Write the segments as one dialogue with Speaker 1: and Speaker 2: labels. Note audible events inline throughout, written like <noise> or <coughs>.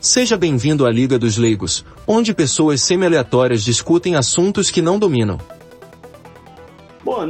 Speaker 1: Seja bem-vindo à Liga dos Leigos, onde pessoas semi-aleatórias discutem assuntos que não dominam.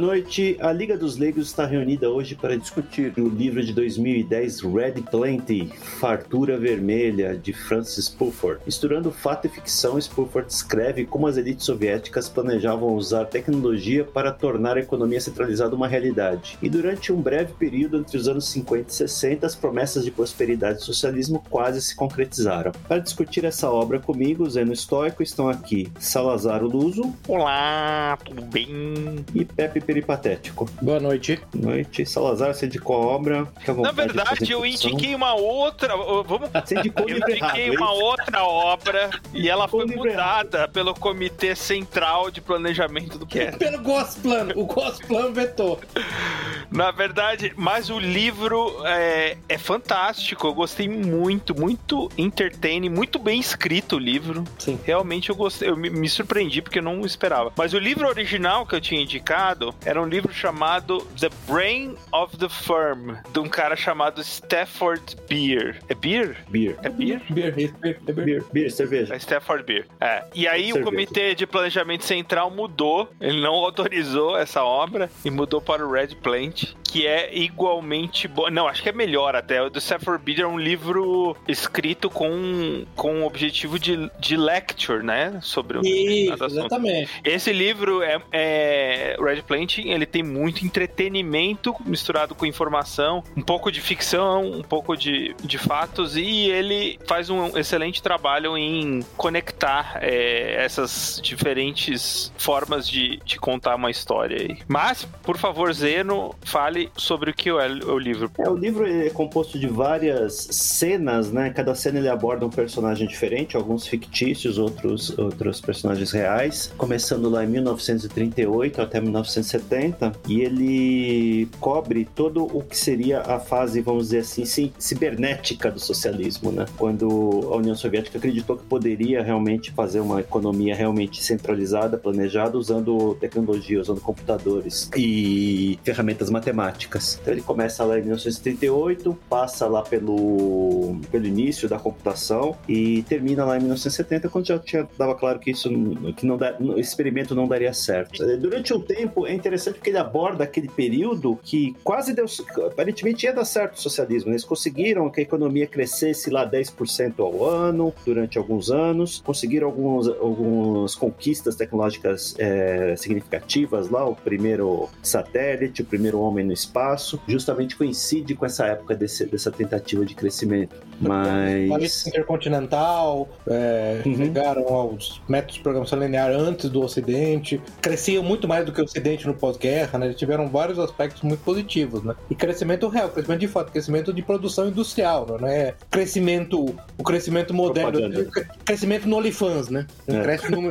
Speaker 2: Boa noite. A Liga dos Leigos está reunida hoje para discutir o livro de 2010 Red Plenty, Fartura Vermelha, de Francis Pulford. Misturando fato e ficção, Pulford descreve como as elites soviéticas planejavam usar tecnologia para tornar a economia centralizada uma realidade. E durante um breve período entre os anos 50 e 60, as promessas de prosperidade e socialismo quase se concretizaram. Para discutir essa obra comigo, Zeno Estoico, estão aqui Salazar Luso.
Speaker 3: Olá, tudo bem?
Speaker 2: E Pepe Peripatético.
Speaker 4: Boa noite.
Speaker 2: Boa noite. Salazar, você indicou a obra.
Speaker 3: Na verdade, eu indiquei uma outra. Vamos...
Speaker 2: Você indicou <laughs>
Speaker 3: eu indiquei errado, é uma outra obra e ela foi mudada errado. pelo Comitê Central de Planejamento do Cast.
Speaker 4: Pelo Gosplan. O Gosplan vetou. <laughs>
Speaker 3: Na verdade, mas o livro é, é fantástico. Eu gostei muito, muito entertaining, muito bem escrito o livro.
Speaker 4: Sim.
Speaker 3: Realmente eu gostei. Eu me, me surpreendi porque eu não esperava. Mas o livro original que eu tinha indicado era um livro chamado The Brain of the Firm, de um cara chamado Stafford Beer. É Beer?
Speaker 2: Beer.
Speaker 3: É Beer?
Speaker 4: Beer,
Speaker 2: beer, é beer. beer, cerveja.
Speaker 3: É Stafford Beer. É. E aí cerveja. o Comitê de Planejamento Central mudou, ele não autorizou essa obra e mudou para o Red Plant, que é igualmente bom. Não, acho que é melhor até. O do Stafford Beer é um livro escrito com, com o objetivo de, de lecture, né? Sobre o
Speaker 4: Isso, exatamente.
Speaker 3: Esse livro é, é Red ele tem muito entretenimento misturado com informação, um pouco de ficção, um pouco de, de fatos, e ele faz um excelente trabalho em conectar é, essas diferentes formas de, de contar uma história aí. Mas, por favor, Zeno, fale sobre o que é o livro.
Speaker 2: É, o livro é composto de várias cenas, né? Cada cena ele aborda um personagem diferente, alguns fictícios, outros, outros personagens reais, começando lá em 1938 até 19 1970 e ele cobre todo o que seria a fase, vamos dizer assim, cibernética do socialismo, né? Quando a União Soviética acreditou que poderia realmente fazer uma economia realmente centralizada, planejada, usando tecnologia, usando computadores e ferramentas matemáticas. Então ele começa lá em 1938, passa lá pelo, pelo início da computação e termina lá em 1970, quando já tinha, dava claro que isso que não esse experimento não daria certo. Durante um tempo, interessante porque ele aborda aquele período que quase deu. Aparentemente ia dar certo o socialismo. Eles conseguiram que a economia crescesse lá 10% ao ano durante alguns anos, conseguiram alguns, algumas conquistas tecnológicas é, significativas lá, o primeiro satélite, o primeiro homem no espaço, justamente coincide com essa época desse, dessa tentativa de crescimento. Mas.
Speaker 4: intercontinental, é, uhum. chegaram aos métodos de programação linear antes do Ocidente, cresciam muito mais do que o Ocidente no pós-guerra, né? Eles tiveram vários aspectos muito positivos, né? E crescimento real, crescimento de fato, crescimento de produção industrial, não é crescimento, o crescimento moderno, crescimento no OnlyFans, né? É. Cresce no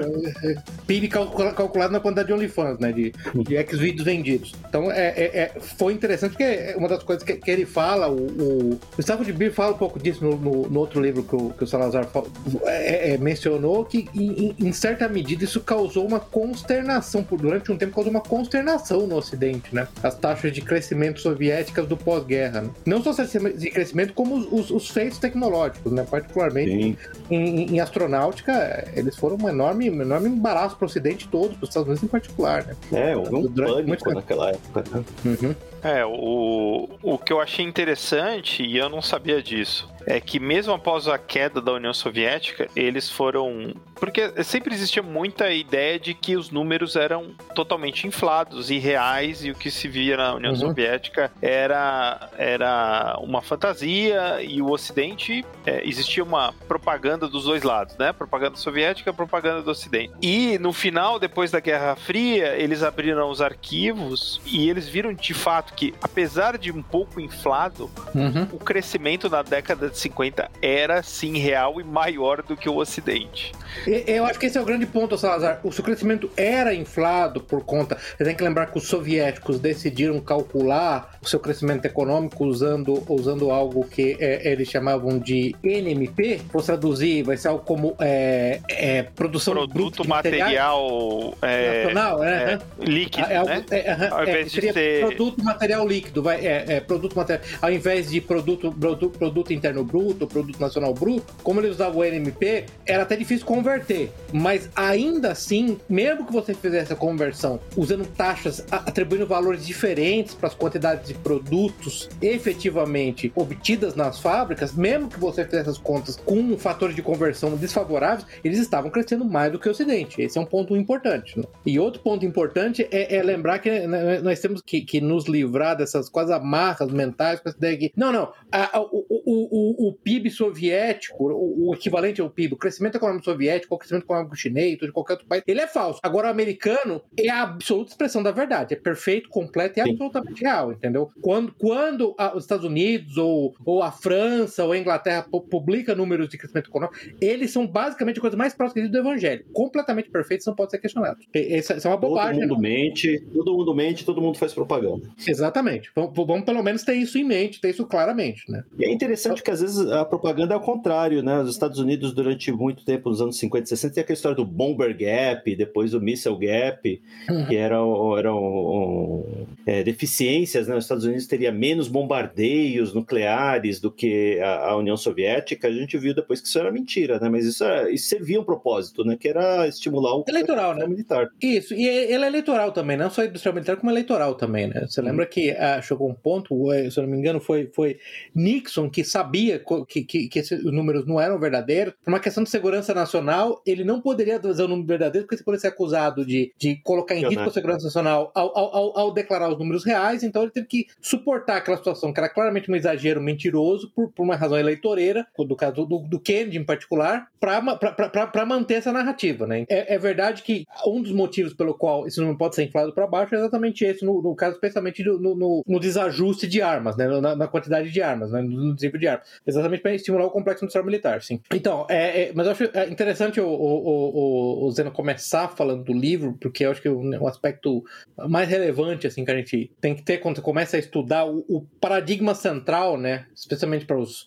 Speaker 4: PIB calculado na quantidade de OnlyFans, né? De, de ex-vídeos vendidos. Então, é, é, é, foi interessante porque uma das coisas que, que ele fala, o, o Gustavo de Bir fala um pouco disso no, no, no outro livro que o, que o Salazar é, é, mencionou, que em, em certa medida isso causou uma consternação, por durante um tempo causou uma consternação no Ocidente, né? As taxas de crescimento soviéticas do pós-guerra. Né? Não só de crescimento, como os, os feitos tecnológicos, né? Particularmente em, em, astronáutica, eles foram um enorme, um enorme embaraço para o Ocidente todo, para os Estados Unidos em particular, né?
Speaker 2: É, houve um pânico naquela época, né?
Speaker 3: Uhum. É, o, o que eu achei interessante, e eu não sabia disso, é que mesmo após a queda da União Soviética, eles foram. Porque sempre existia muita ideia de que os números eram totalmente inflados e reais, e o que se via na União uhum. Soviética era, era uma fantasia, e o Ocidente é, existia uma propaganda dos dois lados, né? Propaganda soviética propaganda do Ocidente. E no final, depois da Guerra Fria, eles abriram os arquivos e eles viram de fato que, apesar de um pouco inflado, uhum. o crescimento na década de 50 era sim real e maior do que o Ocidente.
Speaker 4: Eu acho que esse é o grande ponto, Salazar. O seu crescimento era inflado por conta. Você tem que lembrar que os soviéticos decidiram calcular o seu crescimento econômico usando, usando algo que é, eles chamavam de NMP. Vou traduzir, vai ser algo como é, é, produção
Speaker 3: produto material
Speaker 4: é, nacional, né?
Speaker 3: É, líquido, é, né?
Speaker 4: Ao invés de ser... produto material líquido, vai, é, produto material, ao invés de produto, produto, produto interno Bruto, Produto Nacional Bruto, como eles usavam o NMP, era até difícil converter. Mas ainda assim, mesmo que você fizesse a conversão usando taxas, atribuindo valores diferentes para as quantidades de produtos efetivamente obtidas nas fábricas, mesmo que você fizesse as contas com fatores de conversão desfavoráveis, eles estavam crescendo mais do que o Ocidente. Esse é um ponto importante. Né? E outro ponto importante é, é lembrar que né, nós temos que, que, nos livrar dessas quase amarras mentais com essa ideia que, não, não, a, a, o, o, o, PIB soviético, o, o, equivalente ao PIB, o crescimento econômico soviético, o crescimento econômico chinês, de qualquer outro país, ele é falso. Agora, o americano é a absoluta expressão da verdade, é perfeito, completo e absolutamente real, entendeu? Quando, quando a, os Estados Unidos ou, ou a França ou a Inglaterra publica números de crescimento econômico, eles são basicamente a coisa mais próxima do evangelho. Completamente perfeitos, não pode ser questionado. Isso, é uma bobagem.
Speaker 2: Todo mundo não. mente, todo mundo mente, todo mundo faz propaganda.
Speaker 4: Exatamente. Vamos, vamos pelo menos ter isso em mente, ter isso claramente, né?
Speaker 2: E é interessante que às vezes a propaganda é ao contrário, né? Os Estados Unidos, durante muito tempo, nos anos 50 e 60, tem aquela história do Bomber Gap, depois o Missile Gap, uhum. que eram, eram um, é, deficiências, né? Os Estados Unidos teria menos bombardeios nucleares do que a, a, União Soviética. A gente viu depois que isso era mentira, né? Mas isso, era, isso servia um propósito, né? Que era estimular o
Speaker 4: eleitoral, né?
Speaker 2: militar.
Speaker 4: Isso, e ele é eleitoral também, não só industrial militar, como eleitoral também, né? Você uhum. lembra que ah, chegou um ponto, se eu não me engano, foi, foi Nixon que sabia que, que, que esses números não eram verdadeiros. Por uma questão de segurança nacional, ele não poderia dizer o número verdadeiro, porque você poderia ser acusado de, de colocar em risco a segurança nacional ao, ao, ao, declarar os números reais. Então ele teve que suportar aquela situação que era claramente um exagero mentiroso por, por uma razão eleitoreira, do caso do, do Kennedy em particular, para manter essa narrativa. Né? É, é, verdade que um dos motivos pelo qual esse número pode ser inflado para baixo é exatamente esse, no, no caso, especialmente no, no, no, desajuste de armas, né? na, na quantidade de armas, né? no desempenho de armas. Exatamente para estimular o complexo industrial militar, sim. Então, é, é, mas eu acho é interessante o, o, o, o Zeno começar falando do livro, porque eu acho que o, o, aspecto mais relevante assim que a gente tem que ter quando você começa a estudar o, o paradigma central, né, especialmente para os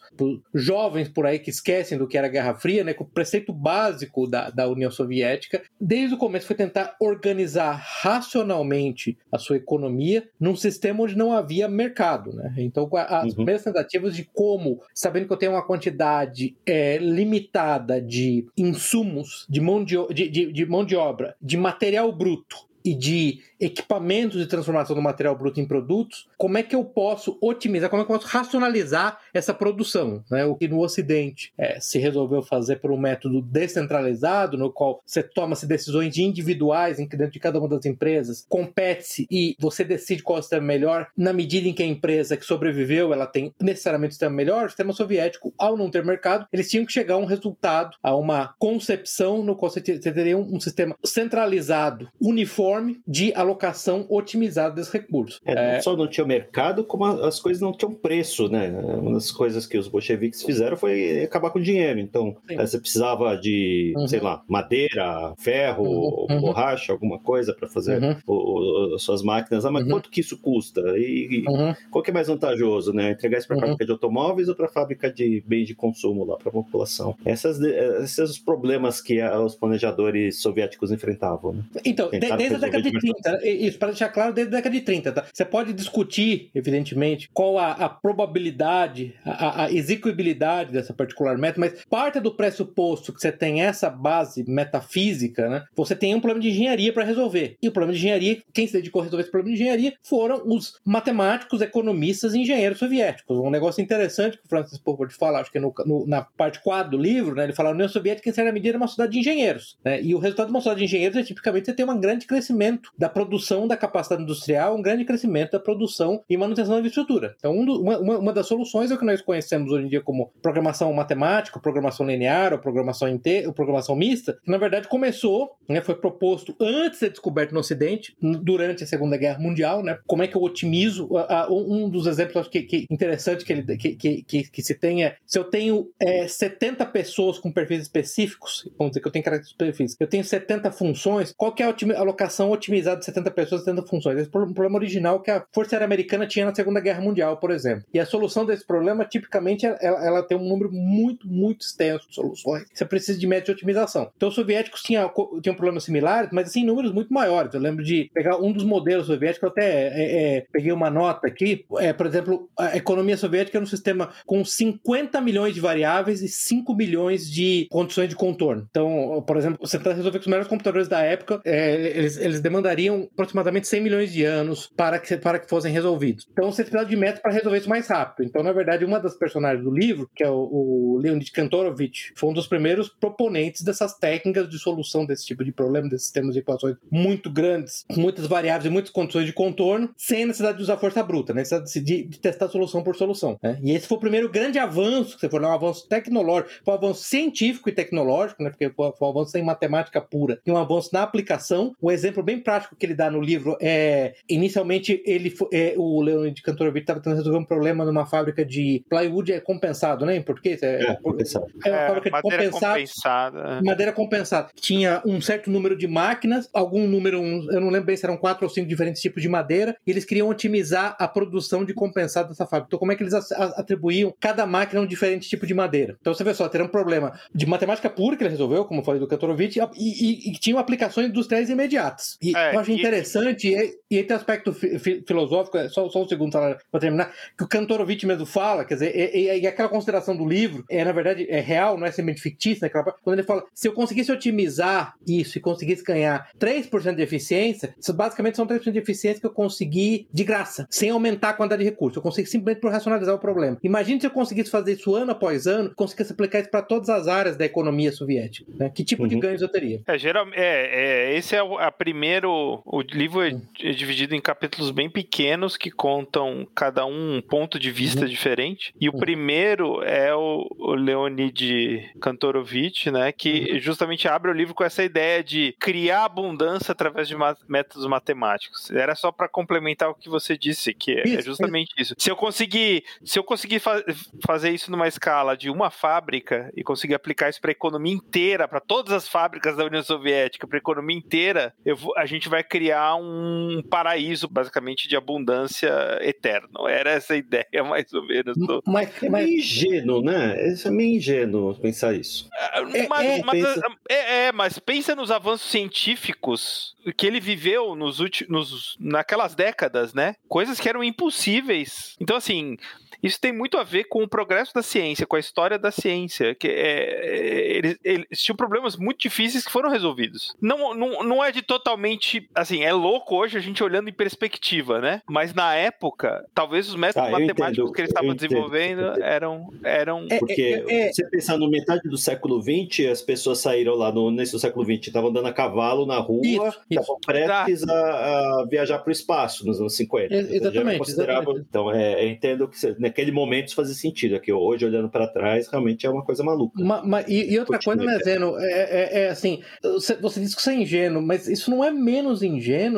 Speaker 4: jovens por aí que esquecem do que era a Guerra Fria, né, que o preceito básico da, da União Soviética, desde o começo foi tentar organizar racionalmente a sua economia num sistema onde não havia mercado, né? Então, as uhum. primeiras tentativas de como, sabendo que eu tenho uma quantidade é, limitada de insumos, de mão de, de, de, de mão de obra, de material bruto e de equipamentos de transformação do material bruto em produtos, como é que eu posso otimizar, como é que eu posso racionalizar essa produção? Né? O que no Ocidente é, se resolveu fazer por um método descentralizado, no qual você toma-se decisões individuais em que dentro de cada uma das empresas, compete-se e você decide qual é o sistema melhor, na medida em que a empresa que sobreviveu ela tem necessariamente o sistema melhor, o sistema soviético, ao não ter mercado, eles tinham que chegar a um resultado, a uma concepção no qual você teria um, sistema centralizado, uniforme, de alocação alocação otimizada desses recursos.
Speaker 2: É, não é... só não tinha mercado, como as coisas não tinham preço, né? Uma das coisas que os bolcheviques fizeram foi acabar com o dinheiro. Então, Sim. você precisava de, uhum. sei lá, madeira, ferro, uhum. uhum. borracha, alguma coisa para fazer uhum. o, o, suas máquinas. Ah, mas uhum. quanto que isso custa? E, e uhum. qual que é mais vantajoso, né? Entregar isso para a fábrica de automóveis ou para a fábrica de bens de consumo lá para a população? Essas, esses são os problemas que os planejadores soviéticos enfrentavam. Né?
Speaker 4: Então, desde a década de 30, isso, para deixar claro, desde a década de 30, tá? Você pode discutir, evidentemente, qual a, a probabilidade, a, a, execuibilidade dessa particular meta, mas parte do pressuposto que você tem essa base metafísica, né? Você tem um problema de engenharia para resolver. E o problema de engenharia, quem se dedicou a resolver esse problema de engenharia foram os matemáticos, economistas e engenheiros soviéticos. Um negócio interessante que o Francis Power fala, acho que no, no, na parte 4 do livro, né? Ele fala: a União Soviética, em certa medida, é uma cidade de engenheiros. Né? E o resultado de uma cidade de engenheiros é tipicamente você tem um grande crescimento da produção produção da capacidade industrial, um grande crescimento da produção e manutenção da infraestrutura. Então, um do, uma, uma, das soluções é o que nós conhecemos hoje em dia como programação matemática, programação linear, ou programação inteira, ou programação mista, que na verdade começou, né, foi proposto antes de ser descoberto no Ocidente, durante a Segunda Guerra Mundial, né? Como é que eu otimizo? um dos exemplos que, que interessante que, ele, que, que, que, se tenha, é, se eu tenho é, 70 pessoas com perfis específicos, vamos dizer que eu tenho características perfis, eu tenho 70 funções, qual que é a alocação otimizada de 70 pessoas, 70 funções. Esse é um problema original que a Força Aérea Americana tinha na Segunda Guerra Mundial, por exemplo. E a solução desse problema, tipicamente, ela, ela tem um número muito, muito extenso de soluções. Você precisa de métodos de otimização. Então, os soviéticos tinham, tinham problemas similares, mas assim, números muito maiores. Eu lembro de pegar um dos modelos soviéticos, eu até é, é, peguei uma nota aqui, é, por exemplo, a economia soviética era um sistema com 50 milhões de variáveis e 5 milhões de condições de contorno. Então, por exemplo, você tenta resolver com os melhores computadores da época, é, eles, eles demandariam aproximadamente 100 milhões de anos para que, para que fossem resolvidos. Então, você precisa de métodos para resolver isso mais rápido. Então, na verdade, uma das personagens do livro, que é o, o Leonid Kantorovich, foi um dos primeiros proponentes dessas técnicas de solução desse tipo de problema, desses sistemas de equações muito grandes, com muitas variáveis e muitas condições de contorno, sem necessidade de usar força bruta, né? necessidade de, de testar solução por solução. Né? E esse foi o primeiro grande avanço, que for um avanço tecnológico, foi um avanço científico e tecnológico, né? porque foi um avanço em matemática pura, e um avanço na aplicação. Um exemplo bem prático que ele dá no livro é, inicialmente, ele é, o Leonid Kantorovich estava tentando resolver um problema numa fábrica de plywood é compensado, né? Em português?
Speaker 2: É, é compensado.
Speaker 3: É uma é, fábrica de madeira compensado, compensada.
Speaker 4: Madeira compensada. Tinha um certo número de máquinas, algum número, eu não lembro bem se eram quatro ou cinco diferentes tipos de madeira, e eles queriam otimizar a produção de compensado dessa fábrica. Então, como é que eles atribuíam cada máquina um diferente tipo de madeira? Então, você vê só, teria um problema de matemática pura que ele resolveu, como eu falei do Kantorovich, e, e, e tinham aplicações industriais imediatas. E é, eu acho interessante, e, e aí tem aspecto fi, fi, filosófico, só, só um segundo para terminar, que o Kantorovich mesmo fala, quer dizer, e, e, e, aquela consideração do livro é, na verdade, é real, não é semente fictícia, quando ele fala, se eu conseguisse otimizar isso e conseguisse ganhar 3% de eficiência, isso basicamente são 3% de eficiência que eu consegui de graça, sem aumentar a quantidade de recursos. Eu consigo simplesmente por racionalizar o problema. Imagine se eu conseguisse fazer isso ano após ano, conseguisse aplicar isso para todas as áreas da economia soviética. Né? Que tipo uhum. de ganhos eu teria?
Speaker 3: É, geral, é, é, esse é o a primeiro. O livro é, é dividido em capítulos bem pequenos que contam cada um um ponto de vista uhum. diferente. E o uhum. primeiro é o, o Leonid Kantorovich, né? Que uhum. justamente abre o livro com essa ideia de criar abundância através de métodos matemáticos. Era só para complementar o que você disse, que é, isso, justamente isso. Se eu conseguir, se eu conseguir fa fazer isso numa escala de uma fábrica e conseguir aplicar isso para a economia inteira, para todas as fábricas da União Soviética, para a economia inteira, vou, a gente vai criar um paraíso basicamente de abundância eterno. Era essa ideia <laughs> mais ou menos. Do...
Speaker 2: Mas, é meio ingênuo, né? É meio ingênuo pensar isso.
Speaker 3: É, mas, é, mas, pensa... é, é, mas pensa nos avanços científicos que ele viveu nos últimos, naquelas décadas, né? Coisas que eram impossíveis. Então, assim, isso tem muito a ver com o progresso da ciência, com a história da ciência. Que é, eles, eles tinham problemas muito difíceis que foram resolvidos. Não, não, não é de totalmente. Assim, é louco hoje a gente olhando em perspectiva, né? Mas na época, talvez os métodos ah, matemáticos entendo, que eles estavam desenvolvendo eram. eram...
Speaker 2: É, Porque é, é, você pensar no metade do século XX, as pessoas saíram lá no do século XX, estavam andando a cavalo na rua, estavam prestes a, a, viajar para o espaço nos anos 50.
Speaker 4: exatamente. exatamente.
Speaker 2: Então, é, eu entendo que você, naquele momento isso fazia sentido. Aqui hoje, olhando para trás, realmente é uma coisa maluca.
Speaker 4: Ma, ma, e, e, outra Continua coisa, né, Zeno? É, é, é, assim, você, você disse que você é ingênuo, mas isso não é menos ingênuo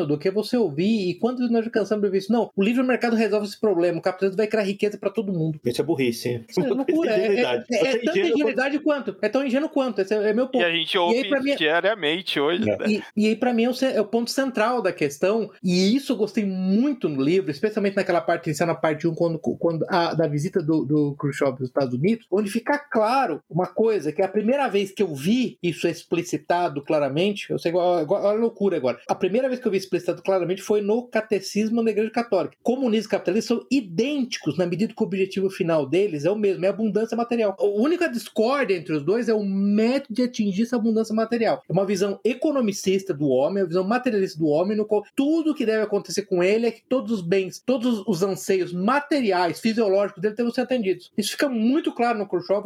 Speaker 4: do que você ouvir. E quando nós cansamos de ouvir isso, não, o livre mercado resolve esse problema, o capitalismo vai criar riqueza para todo mundo.
Speaker 2: Isso é burrice.
Speaker 4: Isso é loucura. É, é, é, é tanta ingenuidade quanto... quanto. É tão ingênuo quanto. Esse é, meu ponto.
Speaker 3: E a gente ouve aí, mim, diariamente hoje.
Speaker 4: Né? E, e, aí, para mim, é o ponto central da questão. E isso eu gostei muito no livro, especialmente naquela parte inicial, na parte 1, quando, quando a, da visita do, do Khrushchev dos Estados Unidos, onde fica claro uma coisa, que é a primeira vez que eu vi isso explicitado claramente, eu sei, olha a loucura agora, a primeira vez que eu vi explicitado claramente foi no Catecismo da Igreja Católica. Comunismo e capitalismo são idênticos na medida que o objetivo final deles é o mesmo, é a abundância material. A única discórdia entre os dois é o método de atingir essa abundância material. É uma visão economicista do homem, uma visão materialista do homem, no qual tudo que deve acontecer com ele é que todos os bens, todos os anseios materiais, fisiológicos dele devem ser atendidos. Isso fica muito claro no Khrushchev,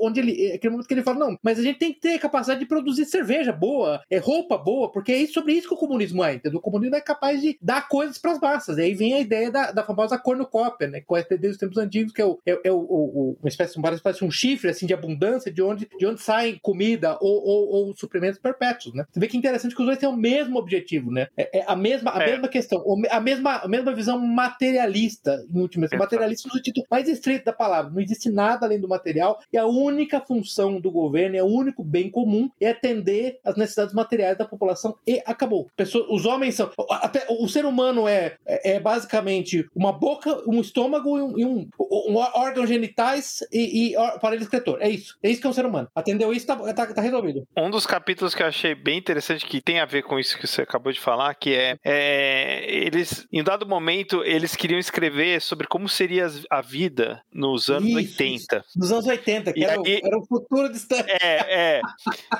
Speaker 4: onde ele, aquele momento que ele fala, não, mas a gente tem que ter capacidade de produzir cerveja boa, é roupa boa, porque é sobre isso que o comunismo é, entendeu? O comunismo é capaz de dar coisas para as massas. E aí vem a ideia da, da famosa cornucópia, né? Com a dos tempos antigos, que é, o, é, é o, o, uma espécie, parece um chifre assim de abundância, de onde, de onde saem comida ou, ou, ou suprimentos perpétuos, né? Você vê que é interessante que os dois têm o mesmo objetivo, né? É, é a mesma, a é. mesma questão, a mesma, a mesma visão materialista, em última materialista no sentido mais estreito da palavra. Não existe nada além do material e a única função do governo, é o único bem comum é atender às necessidades materiais da população e acabou. Pessoa, os homens são. Até, o ser humano é, é, é basicamente uma boca, um estômago e um, e um, um órgão genitais e, e aparelho excretor. É isso. É isso que é um ser humano. Atendeu isso, tá, tá, tá, resolvido.
Speaker 3: Um dos capítulos que eu achei bem interessante, que tem a ver com isso que você acabou de falar, que é, é eles, em um dado momento, eles queriam escrever sobre como seria a vida nos anos isso, 80.
Speaker 4: Nos anos 80, que era, aí, era o futuro distante.
Speaker 3: É, é.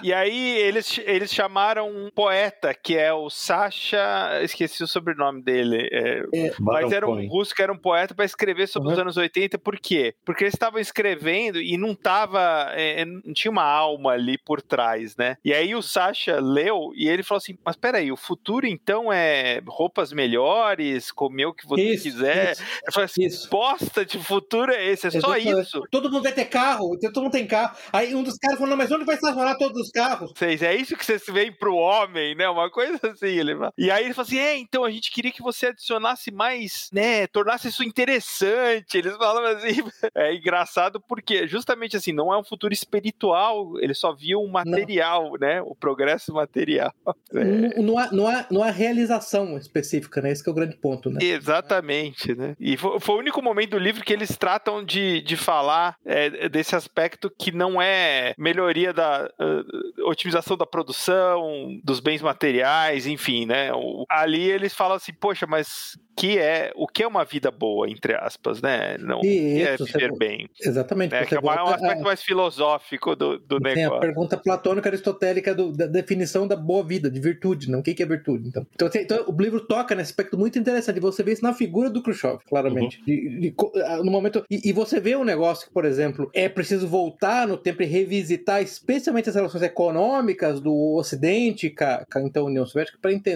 Speaker 3: e aí eles, eles chamaram um poeta, que é o Sasha, esqueci o sobrenome dele, é, é, mas era um russo que era um poeta para escrever sobre uhum. os anos 80, por quê? Porque eles estavam escrevendo e não tava, é, não tinha uma alma ali por trás, né? E aí o Sasha leu e ele falou assim, mas peraí, o futuro então é roupas melhores, comer o que você isso, quiser. Isso, eu falei assim, isso. bosta de futuro é esse, é Exatamente. só isso.
Speaker 4: Todo mundo vai ter carro, todo mundo tem carro. Aí um dos caras falou, não, mas onde vai estacionar todos os carros?
Speaker 3: Vocês, é isso que vocês veem pro homem, né? Uma coisa assim. Ele fala. E aí ele falou assim, é, então a gente queria que você adicionasse mais, né, tornasse isso interessante. Eles falam assim, <laughs> é engraçado porque justamente assim, não é um futuro espiritual, ele só viu um material, não. né? O progresso material. <laughs>
Speaker 4: É. Não, há, não, há, não há realização específica, né? Esse é o grande ponto, né?
Speaker 3: Exatamente, né? E foi, foi, o único momento do livro que eles tratam de, de falar é, desse aspecto que não é melhoria da uh, otimização da produção, dos bens materiais, enfim, né? O, ali eles falam assim, poxa, mas que é o que é uma vida boa, entre aspas, né? Não é viver bem.
Speaker 4: Exatamente.
Speaker 3: É, que é um aspecto a... mais filosófico do, do
Speaker 4: Tem
Speaker 3: negócio.
Speaker 4: a pergunta platônica aristotélica do, da definição da boa vida, de virtude, não? O que, é virtude? Então, então, então, o livro toca nesse aspecto muito interessante. Você vê isso na figura do Khrushchev, claramente. Uhum. De, de, ah, no momento e, e, você vê um negócio que, por exemplo, é preciso voltar no tempo e revisitar, especialmente as relações econômicas do Ocidente com a, com a então União Soviética, para entender,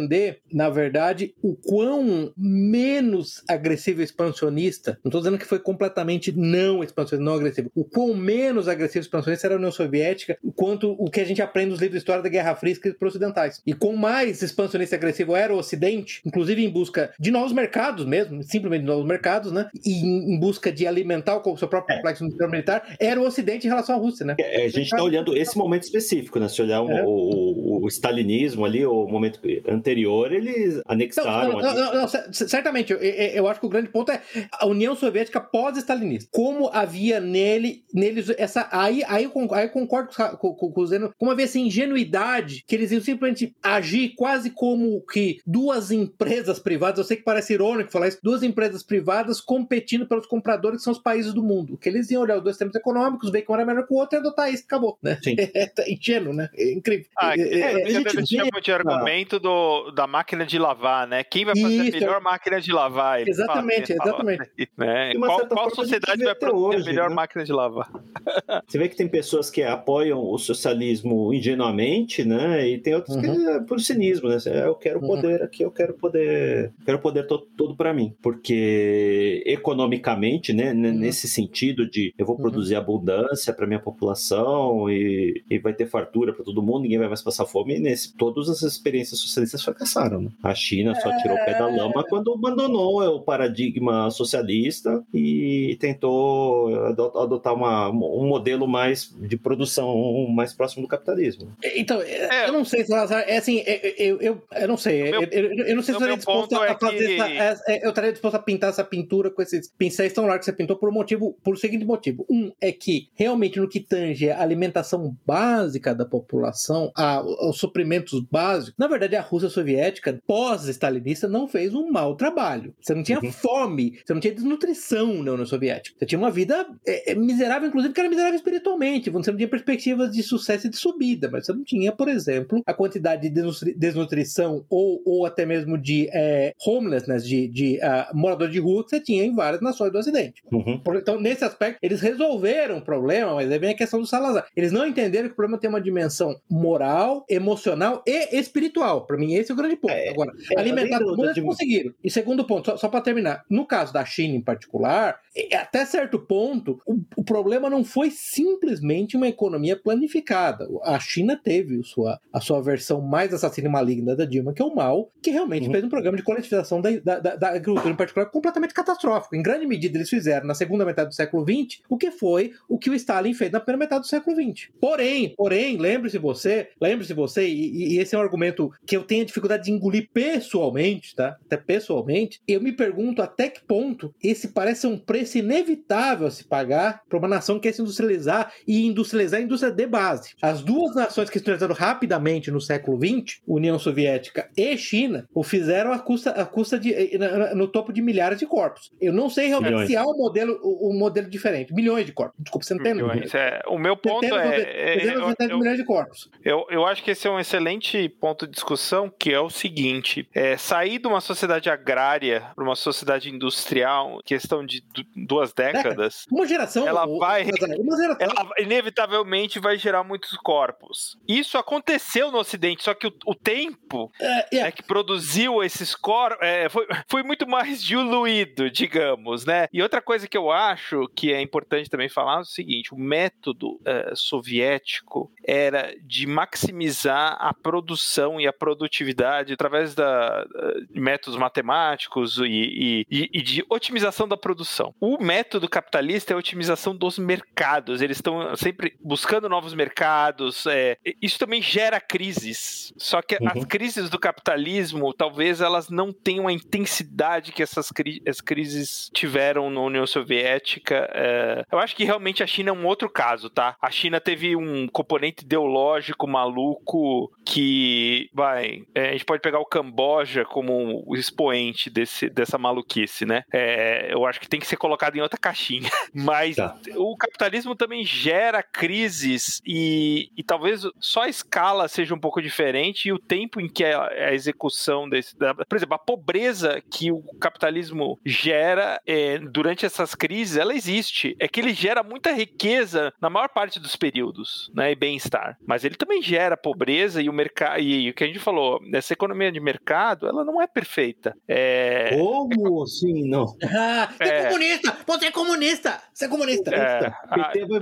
Speaker 4: na verdade, o quão menos agressivo expansionista, não estou dizendo que foi completamente não expansionista, não agressivo, o quão menos agressivo expansionista era a União Soviética, quanto o que a gente aprende nos livros de história da Guerra Fria escritos por ocidentais. E quão mais expansionista e agressivo era o Ocidente, inclusive em busca de novos mercados mesmo, simplesmente de novos mercados, né? E em, busca de alimentar o seu próprio complexo industrial militar, era o Ocidente em relação à Rússia, né?
Speaker 2: É, a gente está olhando esse momento específico, né? Se olhar é. o, o, o, stalinismo ali, o momento anterior, eles anexaram. Não,
Speaker 4: não, não, não certamente, eu, eu, acho que o grande ponto é a União Soviética pós-stalinista. Como havia nele, neles essa. Aí, aí, eu, aí eu concordo com, com, com o Zeno, como havia essa ingenuidade que eles iam simplesmente agir quase como que duas empresas privadas, eu sei que parece irônico falar isso, duas empresas privadas competindo pelos compradores que são os países do mundo. Que eles iam olhar os dois termos econômicos, ver que um era melhor que o outro e adotar isso, acabou. Né?
Speaker 2: Sim.
Speaker 4: É, é ingênuo, né? É incrível.
Speaker 3: Ah, é, é, é, a gente chama de argumento do, da máquina de lavar, né? Quem vai fazer isso, a melhor máquina de lavar.
Speaker 4: Ele exatamente, fala, exatamente. <laughs>
Speaker 3: Né? Qual, qual sociedade vai produzir hoje, a melhor né? máquina de lavar? <laughs>
Speaker 2: Você vê que tem pessoas que apoiam o socialismo ingenuamente, né? E tem outros uhum. que é por cinismo, né? Eu quero uhum. poder aqui, eu quero poder, quero poder todo, todo para mim, porque economicamente, né? Uhum. Nesse sentido de eu vou uhum. produzir abundância para minha população e, e vai ter fartura para todo mundo, ninguém vai mais passar fome. E nesse, todas as experiências socialistas fracassaram. Né? A China só tirou o pé da lama é. quando abandonou o paradigma socialista e tentou adotar uma, um modelo mais de produção mais próximo do capitalismo.
Speaker 4: Então, é, eu não sei, Salazar, é assim, eu, eu, eu não sei, meu, eu, eu, não sei se eu estaria disposto a é fazer que... essa, eu estaria disposto a pintar essa pintura com esses pincéis tão largos que você pintou por um motivo, por o seguinte motivo. Um é que, realmente, no que tange a alimentação básica da população, a, os suprimentos básicos, na verdade, a Rússia soviética, pós-stalinista, não fez um mau trabalho. Você não tinha uhum. fome, você não tinha desnutrição na União Soviética. Você tinha uma vida é, é, miserável, inclusive, que era miserável espiritualmente. Você não tinha perspectivas de sucesso e de subida, mas você não tinha, por exemplo, a quantidade de desnutrição ou, ou até mesmo de é, homelessness, de, de uh, morador de rua, que você tinha em várias nações do Ocidente. Uhum. Então, nesse aspecto, eles resolveram o problema, mas aí vem a questão do Salazar. Eles não entenderam que o problema tem uma dimensão moral, emocional e espiritual. Para mim, esse é o grande ponto. É, Agora, é, alimentar todo mundo, eles conseguiram. E segundo ponto, só, só para terminar, no caso da China em particular, até certo ponto, o, o, problema não foi simplesmente uma economia planificada. A China teve sua, a sua versão mais assassina e maligna da Dilma, que é o mal, que realmente uhum. fez um programa de coletivização da, da, da, da, agricultura em particular completamente catastrófico. Em grande medida, eles fizeram na segunda metade do século XX o que foi o que o Stalin fez na primeira metade do século XX. Porém, porém, lembre-se você, lembre-se você, e, e, esse é um argumento que eu tenho dificuldade de engolir pessoalmente, tá? Até pessoalmente, eu me pergunto até que ponto esse parece um preço preço inevitável a se pagar para uma nação que quer se industrializar e industrializar a indústria de base. As duas nações que se industrializaram rapidamente no século XX, União Soviética e China, o fizeram a custa, a custa de, no topo de milhares de corpos. Eu não sei realmente milhões. se há um modelo, um modelo diferente. Milhões de corpos. Desculpa, centenas.
Speaker 3: Milhões. É, o meu ponto centenas, é...
Speaker 4: Centenas, é, eu, milhões de corpos.
Speaker 3: Eu, eu acho que esse é um excelente ponto de discussão, que é o seguinte. É, sair de uma sociedade agrária para uma sociedade industrial, questão de duas décadas.
Speaker 4: Uma geração.
Speaker 3: Ela vai. Uma geração. Ela inevitavelmente vai gerar muitos corpos. Isso aconteceu no Ocidente, só que o, o tempo é, é. que produziu esses corpos é, foi, foi muito mais diluído, digamos, né? E outra coisa que eu acho que é importante também falar é o seguinte: o método é, soviético era de maximizar a produção e a produtividade através da, de métodos matemáticos e, e, e de otimização da produção. O método capitalista é a otimização dos mercados. Eles estão sempre buscando novos mercados. É, isso também gera crises. Só que uhum. as crises do capitalismo, talvez elas não tenham a intensidade que essas cri as crises tiveram na União Soviética. É, eu acho que realmente a China é um outro caso, tá? A China teve um componente ideológico maluco que, vai, é, a gente pode pegar o Camboja como o expoente desse, dessa maluquice, né? É, eu acho que tem que ser colocado colocado em outra caixinha. <laughs> Mas tá. o capitalismo também gera crises e, e talvez só a escala seja um pouco diferente e o tempo em que a, a execução desse. Da, por exemplo, a pobreza que o capitalismo gera é, durante essas crises, ela existe. É que ele gera muita riqueza na maior parte dos períodos, né? E bem-estar. Mas ele também gera pobreza e o mercado. E, e, o que a gente falou, essa economia de mercado, ela não é perfeita. É,
Speaker 2: Como é, assim, não? <laughs>
Speaker 4: Ah, é, é comunista! Comunista! Você é comunista! Você é comunista! É,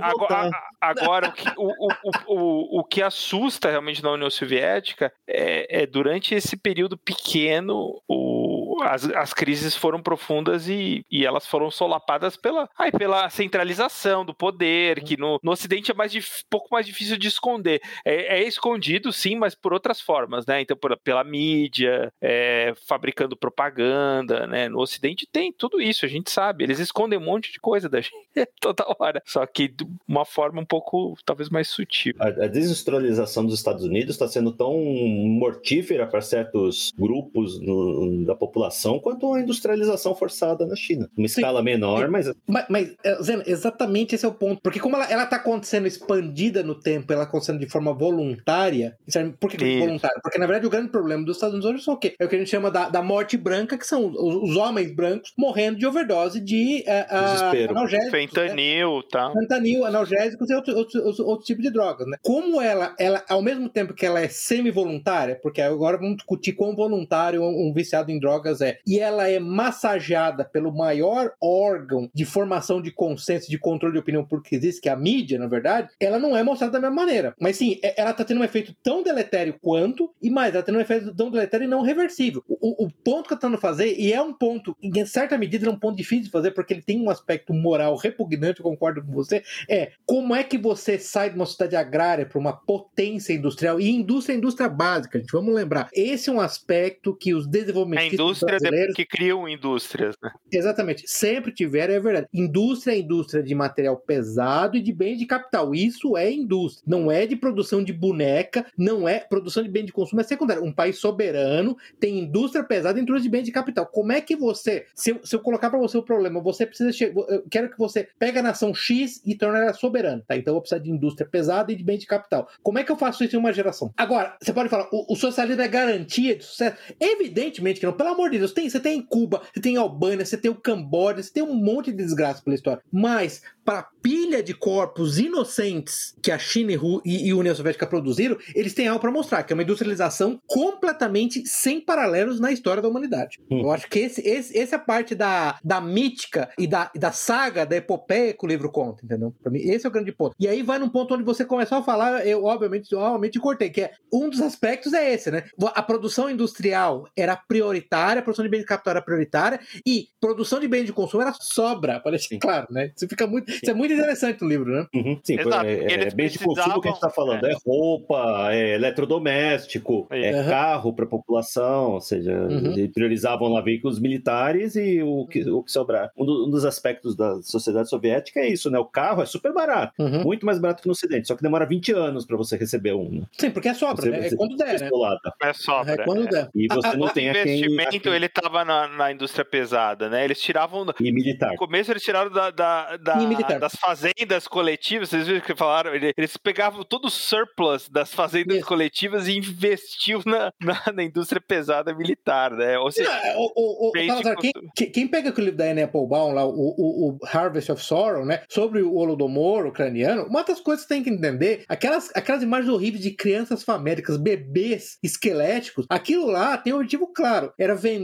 Speaker 3: agora, agora o, que, o, o, o, o que assusta realmente na União Soviética é, é durante esse período pequeno o as, as crises foram profundas e, e elas foram solapadas pela, ai, pela centralização do poder, que no, no Ocidente é mais dif, pouco mais difícil de esconder. É, é, escondido, sim, mas por outras formas, né? Então, por, pela mídia, é, fabricando propaganda, né? No Ocidente tem tudo isso, a gente sabe. Eles escondem um monte de coisa da <laughs> gente toda hora. Só que de uma forma um pouco, talvez, mais sutil.
Speaker 2: A, a desindustrialização dos Estados Unidos está sendo tão mortífera para certos grupos no, da população população quanto a industrialização forçada na China. Uma Sim. escala menor, mas...
Speaker 4: mas... Mas, é, Zena, exatamente esse é o ponto. Porque como ela, ela tá acontecendo expandida no tempo, ela acontecendo de forma voluntária, por que, que voluntária? Porque, na verdade, o grande problema dos Estados Unidos hoje é o quê? É o que a gente chama da, da morte branca, que são os, os homens brancos morrendo de overdose de uh, analgésicos.
Speaker 3: Fentanil, né? tá?
Speaker 4: Fentanil, analgésicos e outros outro, outro, outro tipos de drogas, né? Como ela, ela, ao mesmo tempo que ela é semi-voluntária, porque agora vamos discutir quão voluntário um, um viciado em drogas é, e ela é massageada pelo maior órgão de formação de consenso, de controle de opinião porque existe, que é a mídia, na verdade, ela não é mostrada da mesma maneira. Mas sim, é, ela tá tendo um efeito tão deletério quanto, e mais, ela tá tendo um efeito tão deletério e não reversível. O, o ponto que eu tô tentando fazer, e é um ponto, em certa medida, é um ponto difícil de fazer, porque ele tem um aspecto moral repugnante, eu concordo com você, é como é que você sai de uma sociedade agrária para uma potência industrial, e indústria é indústria básica, gente, vamos lembrar. Esse é um aspecto que os desenvolvimentos.
Speaker 3: Indústria brasileiros... que criam indústrias, né?
Speaker 4: Exatamente. Sempre tiveram, é verdade. Indústria é indústria de material pesado e de bens de capital. Isso é indústria. Não é de produção de boneca, não é produção de bem de consumo, é secundário. Um país soberano tem indústria pesada e indústria de bens de capital. Como é que você, se eu, se eu colocar para você o problema, você precisa, eu quero que você pegue a nação X e torne ela soberana, tá? Então eu vou precisar de indústria pesada e de bem de capital. Como é que eu faço isso em uma geração? Agora, você pode falar, o, o socialismo é garantia de sucesso? Evidentemente que não. Pelo amor de Deus, tem, você tem Cuba, você tem Albânia, você tem o Camboja, você tem um monte de desgraça pela história. Mas, para pilha de corpos inocentes que a China e, e a União Soviética produziram, eles têm algo para mostrar, que é uma industrialização completamente sem paralelos na história da humanidade. Hum. Eu acho que esse, esse, essa é a parte da, da mítica e da, da saga, da epopeia que o livro conta, entendeu? Pra mim, esse é o grande ponto. E aí vai num ponto onde você começou a falar, eu obviamente, obviamente cortei, que é um dos aspectos é esse, né? A produção industrial era prioritária, produção de bens de capital era prioritária e produção de bens de consumo era sobra, para deixar claro, né? Isso fica muito, isso é muito interessante no livro, né?
Speaker 2: Uhum, sim, Exato, é, é bens de consumo que a gente está falando, é. é. roupa, é eletrodoméstico, é, uhum. carro para a população, ou seja, uhum. eles priorizavam lá veículos militares e o que, o que sobrar. Um, do, um, dos aspectos da sociedade soviética é isso, né? O carro é super barato, uhum. muito mais barato que no Ocidente, só que demora 20 anos para você receber um. Né?
Speaker 4: Sim, porque é sobra, você, né? É quando der, né?
Speaker 3: É sobra.
Speaker 4: É quando der.
Speaker 3: E você não tem a ele estava na, na, indústria pesada, né? Eles tiravam...
Speaker 2: E militar.
Speaker 3: No começo eles tiraram da, da, da das fazendas coletivas, vocês viram que falaram? Eles pegavam todo o surplus das fazendas Isso. coletivas e investiu na, na, na, indústria pesada militar, né? Ou seja,
Speaker 4: é, o, o, o, Salazar, quem, quem, pega o livro da Anne Applebaum, lá, o, o, Harvest of Sorrow, né? Sobre o Holodomor ucraniano, uma das coisas que você tem que entender, aquelas, aquelas imagens horríveis de crianças famélicas, bebês esqueléticos, aquilo lá tem um objetivo claro, era vender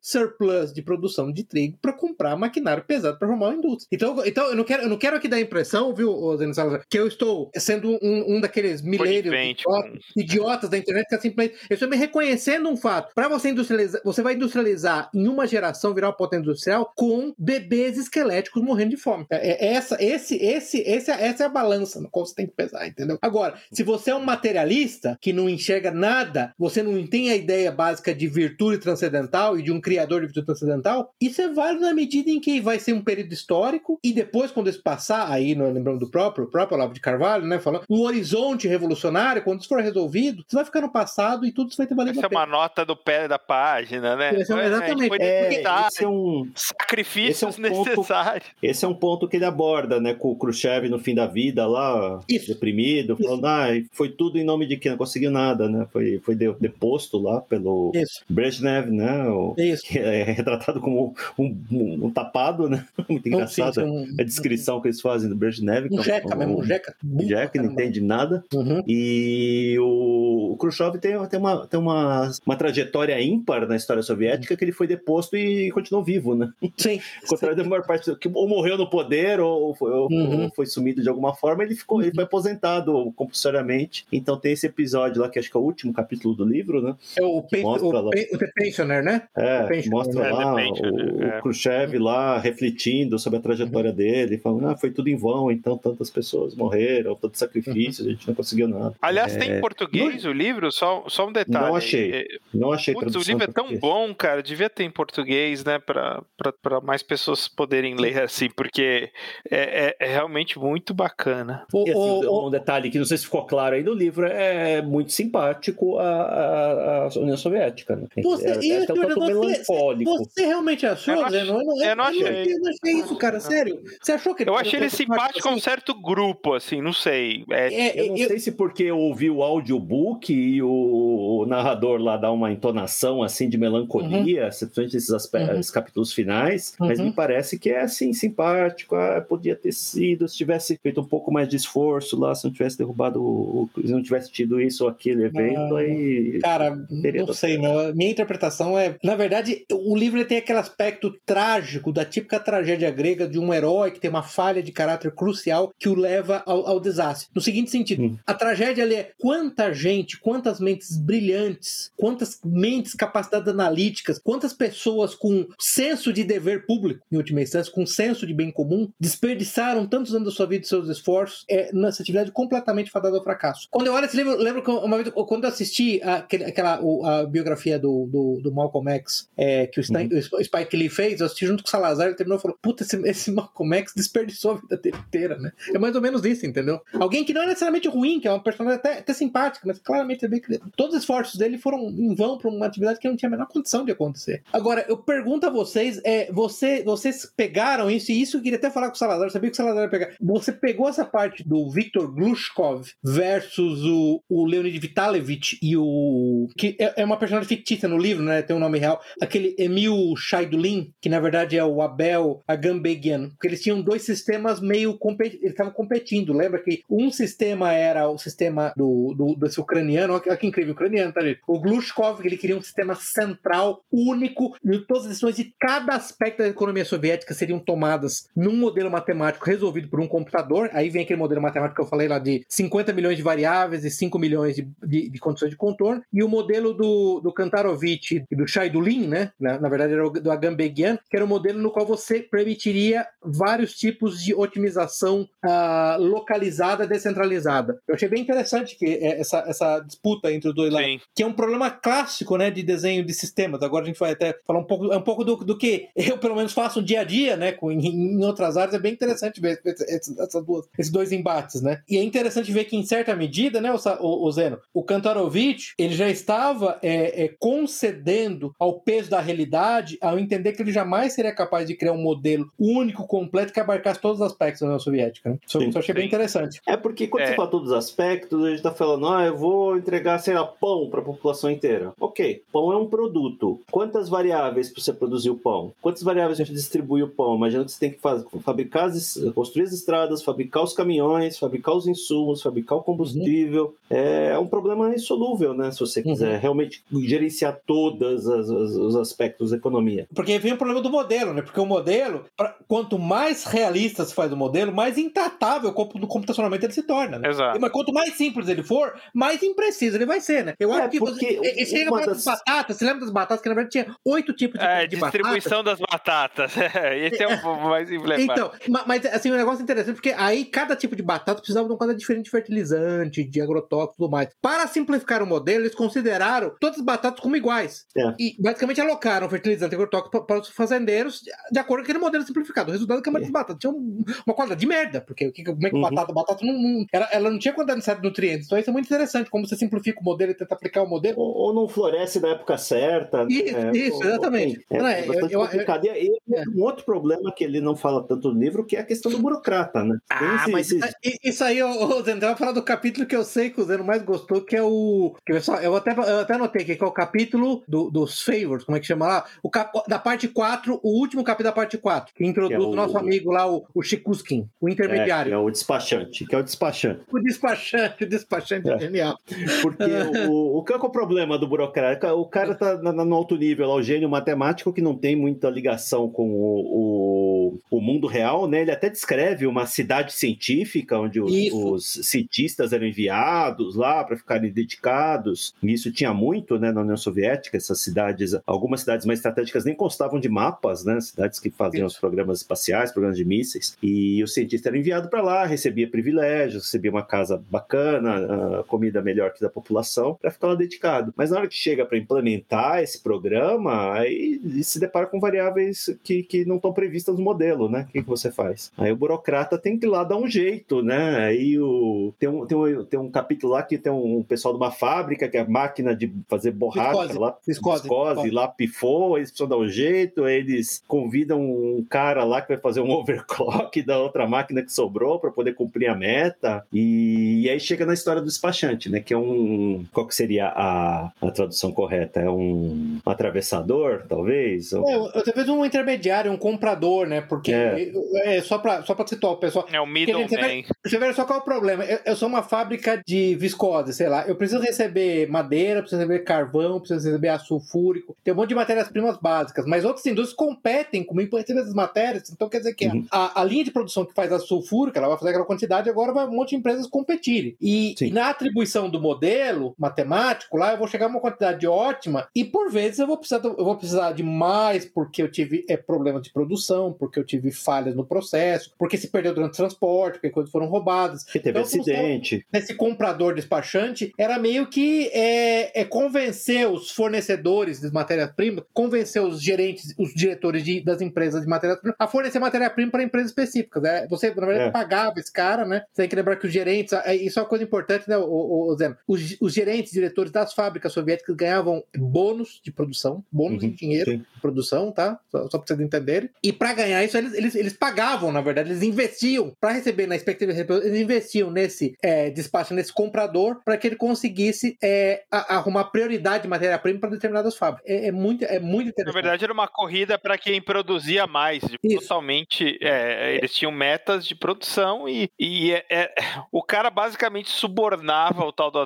Speaker 4: surplus de produção de trigo para comprar maquinário pesado para formar uma indústria. Então, então eu não quero, eu não quero aqui dar a impressão, viu, Zé Salazar, que eu estou sendo um, um daqueles milênios idiotas, idiotas da internet que é simplesmente. Eu estou me reconhecendo um fato. Para você industrializar, você vai industrializar em uma geração, virar uma potência industrial, com bebês esqueléticos morrendo de fome. É, é essa, esse, esse, esse, essa é a balança no qual você tem que pesar, entendeu? Agora, se você é um materialista que não enxerga nada, você não tem a ideia básica de virtude transcendental e de um criador de virtude transcendental, isso é válido na medida em que vai ser um período histórico e depois, quando isso passar, aí, lembrando do próprio, o próprio Olavo de Carvalho, né, falando, o horizonte revolucionário, quando isso for resolvido, você vai ficar no passado e tudo isso vai ter valido
Speaker 3: Essa é uma nota do pé da página, né?
Speaker 4: Esse é, exatamente.
Speaker 3: É, esse é um... Sacrifícios esse é um necessários.
Speaker 2: Ponto, esse é um ponto que ele aborda, né, com o Khrushchev no fim da vida lá, isso. deprimido, isso. falando, ah, foi tudo em nome de quem? Não conseguiu nada, né? Foi, foi deposto lá pelo isso. Brezhnev, né? O,
Speaker 4: isso.
Speaker 2: Que é retratado como um, um, um tapado, né? <laughs> Muito engraçado um, a descrição que eles fazem do Brezhnev.
Speaker 4: Um é jeca mesmo, um jeca.
Speaker 2: Jeca, não entende nada.
Speaker 4: Uhum.
Speaker 2: E o, o Khrushchev tem, tem, uma, tem uma, uma trajetória ímpar na história soviética que ele foi deposto e continuou vivo, né?
Speaker 4: Sim. <laughs>
Speaker 2: Ao contrário da maior parte, que ou morreu no poder ou foi, uhum. ou foi sumido de alguma forma, ele ficou, ele foi aposentado compulsoriamente. Então tem esse episódio lá, que acho que é o último capítulo do livro, né?
Speaker 4: É o, pe o, lá, o The Pensioner, né?
Speaker 2: É, Pensioner, mostra né? lá o, é. o Khrushchev lá refletindo sobre a trajetória uhum. dele, falando, ah, foi tudo em vão, então tantas pessoas morreram, tantos sacrifícios, a gente não conseguiu nada.
Speaker 3: Aliás, é... tem em português não... o livro? Só, só um detalhe.
Speaker 2: Não achei. É, não achei
Speaker 3: Putz, o livro é tão bom, cara, devia ter em português, né, para mais pessoas poderem ler assim, porque é, é, é realmente muito bacana.
Speaker 2: E, assim, o, um detalhe que não sei se ficou claro aí no livro, é muito simpático a, a, a União Soviética. Né?
Speaker 4: Você, é, é,
Speaker 2: até tanto melancólico.
Speaker 4: Você realmente achou,
Speaker 3: eu não, Zé?
Speaker 4: Não,
Speaker 3: eu, eu, não achei. Eu
Speaker 4: não achei isso, cara, sério. Você achou que
Speaker 3: Eu achei ele simpático a um certo grupo, assim, não sei.
Speaker 2: É, é, eu não sei se porque eu ouvi o audiobook e o, narrador lá dá uma entonação, assim, de melancolia, uhum. simplesmente esses aspectos, uhum. capítulos finais, uhum. mas me parece que é, assim, simpático. Ah, podia ter sido, se tivesse feito um pouco mais de esforço lá, se não tivesse derrubado, se não tivesse tido isso ou aquele evento, aí.
Speaker 4: Cara, não sei, meu. Minha interpretação é. Na verdade, o livro tem aquele aspecto trágico da típica tragédia grega de um herói que tem uma falha de caráter crucial que o leva ao, ao desastre. No seguinte sentido, hum. a tragédia ali é quanta gente, quantas mentes brilhantes, quantas mentes, capacidades analíticas, quantas pessoas com senso de dever público, em última instância, com senso de bem comum, desperdiçaram tantos anos da sua vida e seus esforços é, nessa atividade completamente fadada ao fracasso. Quando eu olho esse livro, eu lembro que uma vez, quando eu assisti a, aquela a biografia do, do, do Malcolm X, é, que o, uhum. o Spike Lee fez, eu assisti junto com o Salazar, ele terminou e falou: Puta, esse, esse Malcolm X desperdiçou a vida dele inteira, né? É mais ou menos isso, entendeu? Alguém que não é necessariamente ruim, que é uma personagem até, até simpática, mas claramente é bem Todos os esforços dele foram em vão para uma atividade que não tinha a menor condição de acontecer. Agora, eu pergunto a vocês: é, você, vocês pegaram isso, e isso eu queria até falar com o Salazar, eu sabia que o Salazar ia pegar. Você pegou essa parte do Viktor Glushkov versus o, o Leonid Vitalevich e o. que é, é uma personagem fictícia no livro, né? Tem um nome nome real, aquele Emil Shaidulin, que na verdade é o Abel Agambegian, porque eles tinham dois sistemas meio compet... eles estavam competindo. Lembra que um sistema era o sistema do, do desse ucraniano, olha que incrível, ucraniano, tá gente? O Glushkov, ele queria um sistema central, único, e todas as decisões de cada aspecto da economia soviética seriam tomadas num modelo matemático resolvido por um computador. Aí vem aquele modelo matemático que eu falei lá de 50 milhões de variáveis e 5 milhões de, de, de condições de contorno. E o modelo do, do Kantarovich e do Shaidulin, né? Na, na verdade era o do Agambegian, que era o um modelo no qual você permitiria vários tipos de otimização uh, localizada descentralizada. Eu achei bem interessante que é, essa, essa disputa entre os dois lá, que é um problema clássico, né, de desenho de sistemas. Agora a gente vai até falar um pouco, é um pouco do, do que eu pelo menos faço dia a dia, né, com, em, em outras áreas. É bem interessante ver essas duas, esses dois embates, né? E é interessante ver que em certa medida, né, o, o, o Zeno, o Kantarovich, ele já estava é, é, concedendo ao peso da realidade ao entender que ele jamais seria capaz de criar um modelo único, completo, que abarcasse todos os aspectos da União Soviética. Né? Isso, isso eu achei bem interessante.
Speaker 2: É porque quando é. você fala todos os aspectos, a gente está falando, ah, eu vou entregar, sei lá, pão para a população inteira. Ok, pão é um produto. Quantas variáveis para você produzir o pão? Quantas variáveis a gente distribui o pão? Imagina que você tem que fazer, fabricar, as, construir as estradas, fabricar os caminhões, fabricar os insumos, fabricar o combustível. Uhum. É um problema insolúvel, né? Se você quiser uhum. realmente gerenciar todos os aspectos da economia.
Speaker 4: Porque vem o problema do modelo, né? Porque o modelo, pra, quanto mais realista se faz o modelo, mais intratável no computacionalmente ele se torna. Né?
Speaker 3: Exato.
Speaker 4: Mas quanto mais simples ele for, mais impreciso ele vai ser, né? Eu é, acho que você, você chega para das... batatas, você lembra das batatas que na verdade tinha oito tipos de,
Speaker 3: é,
Speaker 4: de
Speaker 3: distribuição
Speaker 4: batatas?
Speaker 3: das batatas. <laughs> Esse é o mais emblemático.
Speaker 4: Então, mas assim, um negócio interessante, porque aí cada tipo de batata precisava de uma coisa diferente de fertilizante, de agrotóxico e tudo mais. Para simplificar o modelo, eles consideraram todas as batatas como iguais. É. E basicamente alocaram fertilizante e agrotóxico para os fazendeiros de acordo com aquele modelo simplificado. O resultado é que a é. das batatas tinha uma qualidade de merda, porque como é que uhum. batata, batata não, não ela, ela, não tinha quantidade de nutrientes. Então isso é muito interessante, como você simplifica o modelo e tenta aplicar o modelo.
Speaker 2: Ou, ou não floresce na época certa.
Speaker 4: Isso, isso exatamente.
Speaker 2: É, é, bastante eu, complicado. Eu, e um outro problema que ele não fala tanto no livro, que é a questão do burocrata, né?
Speaker 4: Ah, esse, mas esse... isso aí, ô, Zé, vai falar do capítulo que eu sei que o Zé mais gostou, que é o. Que eu, só, eu, até, eu até anotei aqui, que é o capítulo do, dos favors, como é que chama lá? O cap, da parte 4, o último capítulo da parte 4, que introduz que é o... nosso amigo lá, o, o Chikuskin, o intermediário.
Speaker 2: É, é o despachante, que é o despachante.
Speaker 4: O despachante, o despachante é, é genial.
Speaker 2: Porque <laughs> o, o, que é o problema do burocrata? O cara tá no alto nível, lá, o gênio matemático que não tem muita ligação com o, o, o mundo real, né? Ele até descreve uma cidade científica onde os, os cientistas eram enviados lá para ficarem dedicados. E isso tinha muito, né, na União Soviética, essas cidades, algumas cidades mais estratégicas nem constavam de mapas, né? Cidades que faziam isso. os programas espaciais, programas de mísseis. E o cientista era enviado para lá, recebia privilégios, recebia uma casa bacana, comida melhor que da população, para ficar lá dedicado. Mas na hora que chega para implementar esse programa, aí se depara com variáveis que, que não estão previstas no modelo, né? O que, que você faz? Aí o burocrata tem que ir lá dar um jeito, né? Aí o, tem, um, tem, um, tem um capítulo lá que tem um pessoal de uma fábrica que é a máquina de fazer borracha viscose, lá, viscose, viscose, lá pifou, eles precisam dar um jeito, eles convidam um cara lá que vai fazer um <laughs> overclock da outra máquina que sobrou para poder cumprir a meta. E, e, aí chega na história do despachante, né? Que é um. Qual que seria a, a tradução correta? É um atravessador, talvez? Ou...
Speaker 4: É, talvez um intermediário, um comprador, né? Porque é, é só para só situar o pessoal.
Speaker 3: É o middleman.
Speaker 4: Você vê só qual é o problema. Eu, eu, sou uma fábrica de viscose, sei lá. Eu preciso receber madeira, preciso receber carvão, preciso receber açúcar Tem um monte de matérias-primas básicas, mas outras indústrias competem comigo para receber essas matérias. Então quer dizer que uhum. a, a, linha de produção que faz a sulfúrica, ela vai fazer aquela quantidade, agora vai um monte de empresas competirem. E, e, na atribuição do modelo matemático, lá eu vou chegar a uma quantidade ótima e por vezes eu vou precisar, eu vou precisar de mais porque eu tive é, problemas de produção, porque eu tive falhas no processo, porque se perdeu durante o transporte, porque coisas foram roubadas.
Speaker 2: Que teve então, acidente.
Speaker 4: Esse comprador despachante era meio que é, é convencer os fornecedores de matérias-primas, convencer os gerentes, os diretores de, das empresas de matérias-primas a fornecer matéria-prima para empresas específicas. Né? Você, na verdade, é. pagava esse cara, né? Você tem que lembrar que os gerentes, é, isso é uma coisa importante, né, o, o, o Zé? Os, os, gerentes, diretores das fábricas soviéticas ganhavam bônus de produção, bônus uhum, em dinheiro sim. de produção, tá? Só, só para vocês entenderem. E para ganhar isso, eles, eles, eles pagavam, na verdade, eles investiam para receber na expectativa eles investiam nesse é, despacho, nesse comprador, para que ele conseguisse é, a, arrumar prioridade de matéria-prima para determinadas das fábricas. É, é muito, é muito interessante.
Speaker 3: Na verdade, era uma corrida para quem produzia mais. Totalmente, é, eles tinham metas de produção e, e é, é, <laughs> o cara basicamente subornava o tal do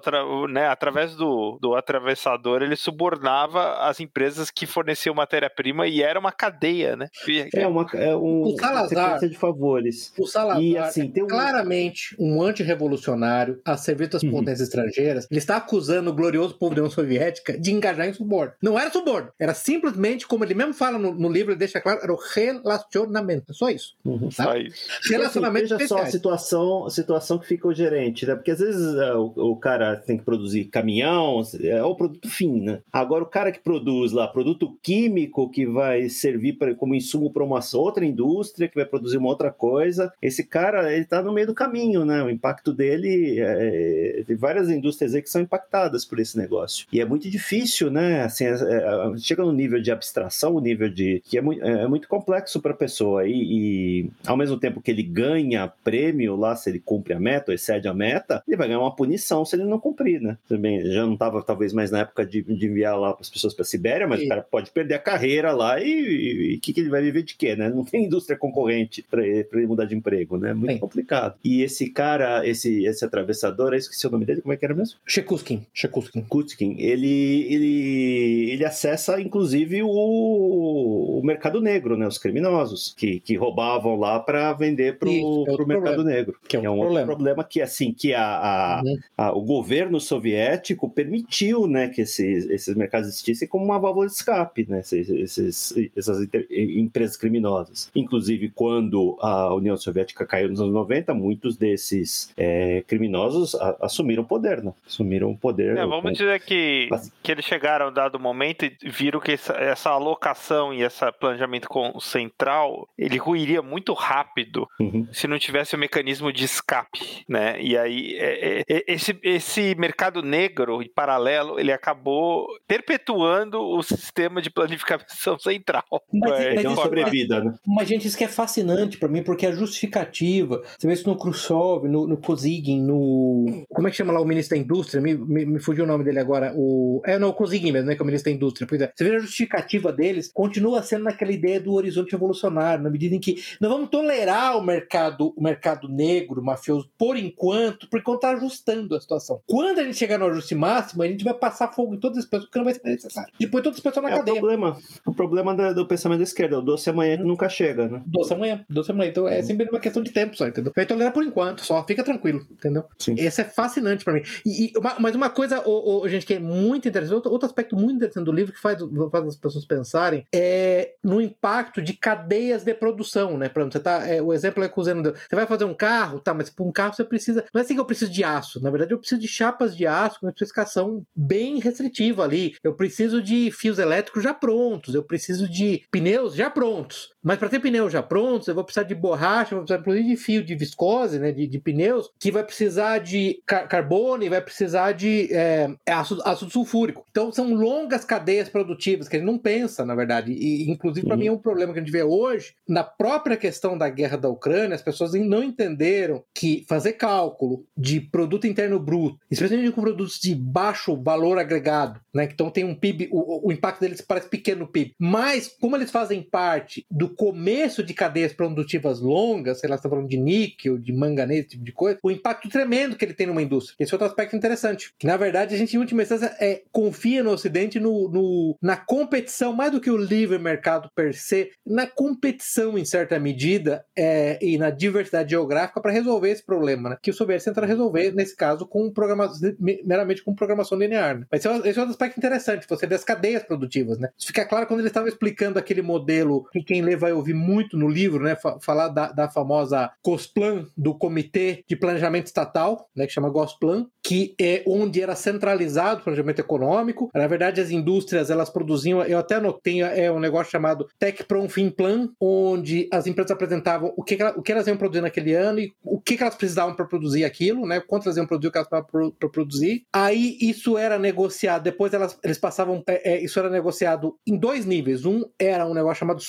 Speaker 3: né, através do, do atravessador, ele subornava as empresas que forneciam matéria-prima e era uma cadeia, né?
Speaker 2: É uma, é um,
Speaker 4: o Salazar,
Speaker 2: de favores.
Speaker 4: O Salazar e, assim, tem um... claramente um antirrevolucionário a serviço das uhum. potências estrangeiras. Ele está acusando o glorioso povo da União Soviética de engajar em suborno. Não era suborno, era simplesmente, como ele mesmo fala no, no livro, ele deixa claro, era o relacionamento. Só isso.
Speaker 3: Uhum. Tá? Só isso.
Speaker 2: Relacionamento assim, Veja só a situação, a situação que fica o gerente, né? Porque às vezes uh, o, o, cara tem que produzir caminhão, é o produto fim, né? Agora o cara que produz lá produto químico que vai servir pra, como insumo para uma outra indústria, que vai produzir uma outra coisa, esse cara, ele tá no meio do caminho, né? O impacto dele, é, tem várias indústrias aí que são impactadas por esse negócio. E é muito difícil, né? Assim, é, é, chega no nível de abstração, o nível de... que é muito, é, é muito complexo para a pessoa. E, e, ao mesmo tempo que ele ganha prêmio lá, se ele cumpre a meta, ou excede a meta, ele vai ganhar uma punição se ele não cumprir, né? Também já não estava talvez mais na época de, de enviar lá para as pessoas para a Sibéria, mas e... o cara pode perder a carreira lá e o que, que ele vai viver de quê, né? Não tem indústria concorrente para ele, ele, mudar de emprego, né? Muito Sim. complicado. E esse cara, esse, esse atravessador, eu esqueci o nome dele, como é que era mesmo?
Speaker 4: Shekuskin. Shekuskin.
Speaker 2: Kutskin. Ele, ele, ele acessa, inclusive, o, o mercado negro, né? Os criminosos que, que roubavam lá para vender para o é mercado negro.
Speaker 4: Que é um,
Speaker 2: que é
Speaker 4: um problema.
Speaker 2: outro problema que, assim, que a, a, uhum. a, o governo soviético permitiu, né, que esses, esses mercados existissem como uma válvula de escape, né? Esses, esses essas empresas criminosas. Inclusive, quando a União Soviética caiu nos anos 90, muitos desses é, criminosos a, assumiram o poder, né? Assumiram poder.
Speaker 3: É, vamos com... dizer que, que eles chegaram dado momento e viram que essa, essa alocação e esse planejamento central, ele ruiria muito rápido uhum. se não tivesse o mecanismo de escape, né? E aí, é, é, é esse, esse mercado negro e paralelo, ele acabou perpetuando o sistema de planificação <laughs> central.
Speaker 4: Mas, é, mas, isso, sobrevida, né? mas, gente, isso que é fascinante para mim, porque a justificativa, você vê isso no Khrushchev, no, no Kozygin, no... Como é que chama lá o ministro da Indústria? Me, me, me fugiu o nome dele agora. O... É, não, o Kozygin mesmo, né? Que é o ministro da Indústria. Pois é. Você vê a justificativa deles, continua sendo naquela ideia do horizonte revolucionário, na medida em que não vamos tolerar o mercado, o mercado negro, mafioso, por enquanto, porque está ajustando a situação. Quando a gente chegar no ajuste máximo, a gente vai passar fogo em todas as pessoas, porque não vai ser necessário. Depois todas as pessoas na
Speaker 2: é
Speaker 4: cadeia.
Speaker 2: O problema, o problema do, do pensamento da esquerda, o doce amanhã hum. nunca chega, né?
Speaker 4: Doce amanhã, doce amanhã. Então é hum. sempre uma questão de tempo só, entendeu? Vai tolerar por enquanto, só fica tranquilo, entendeu? Sim. Esse é fascinante para mim. E, e mas uma coisa, oh, oh, gente, que é muito interessante, outro, outro aspecto muito interessante do livro que faz, faz as pessoas pensarem é no impacto de cadeias de produção, né? Pronto, você tá, é, o exemplo é que Você vai fazer um carro, tá, mas para um carro você precisa. Não é assim que eu preciso de aço, na verdade eu preciso de chapas de aço com uma especificação bem restritiva ali. Eu preciso de fios elétricos já prontos, eu preciso de pneus já prontos. Mas para ter pneus já prontos, eu vou precisar de borracha, vou precisar inclusive de fio de viscose, né, de, de pneus, que vai precisar de car carbono e vai precisar de é, ácido, ácido sulfúrico. Então são longas cadeias produtivas que a gente não pensa, na verdade. E inclusive para mim é um problema que a gente vê hoje na própria questão da guerra da Ucrânia, as pessoas não entenderam que fazer cálculo de produto interno bruto, especialmente com produtos de baixo valor agregado, né, então tem um PIB, o, o impacto deles parece pequeno no PIB, mas como eles fazem parte do começo de cadeias produtivas longas, sei lá, está falando de níquel, de manganês, esse tipo de coisa, o impacto tremendo que ele tem numa indústria. Esse é outro aspecto interessante. Que, na verdade, a gente, em última instância, é, confia no Ocidente no, no, na competição, mais do que o livre mercado per se, na competição, em certa medida, é, e na diversidade geográfica para resolver esse problema, né? Que o soviético tenta resolver, nesse caso, com programação, meramente com programação linear. Né? Mas esse é outro aspecto interessante, você vê as cadeias produtivas, né? Isso fica claro quando ele estava explicando aquele modelo que quem lê vai ouvir muito no livro, né? Falar da, da famosa COSPLAN, do Comitê de Planejamento Estatal, né? Que chama GOSPLAN, que é onde era centralizado o planejamento econômico. Na verdade, as indústrias, elas produziam, eu até anotei, é um negócio chamado Tech Prom Fin Plan, onde as empresas apresentavam o que, o que elas iam produzir naquele ano e o que, elas precisavam para produzir aquilo, né? Quanto elas iam produzir, o que elas para produzir. Aí isso era negociado, depois elas, eles passavam, é, é, isso era negociado em dois níveis. Um era um negócio chamado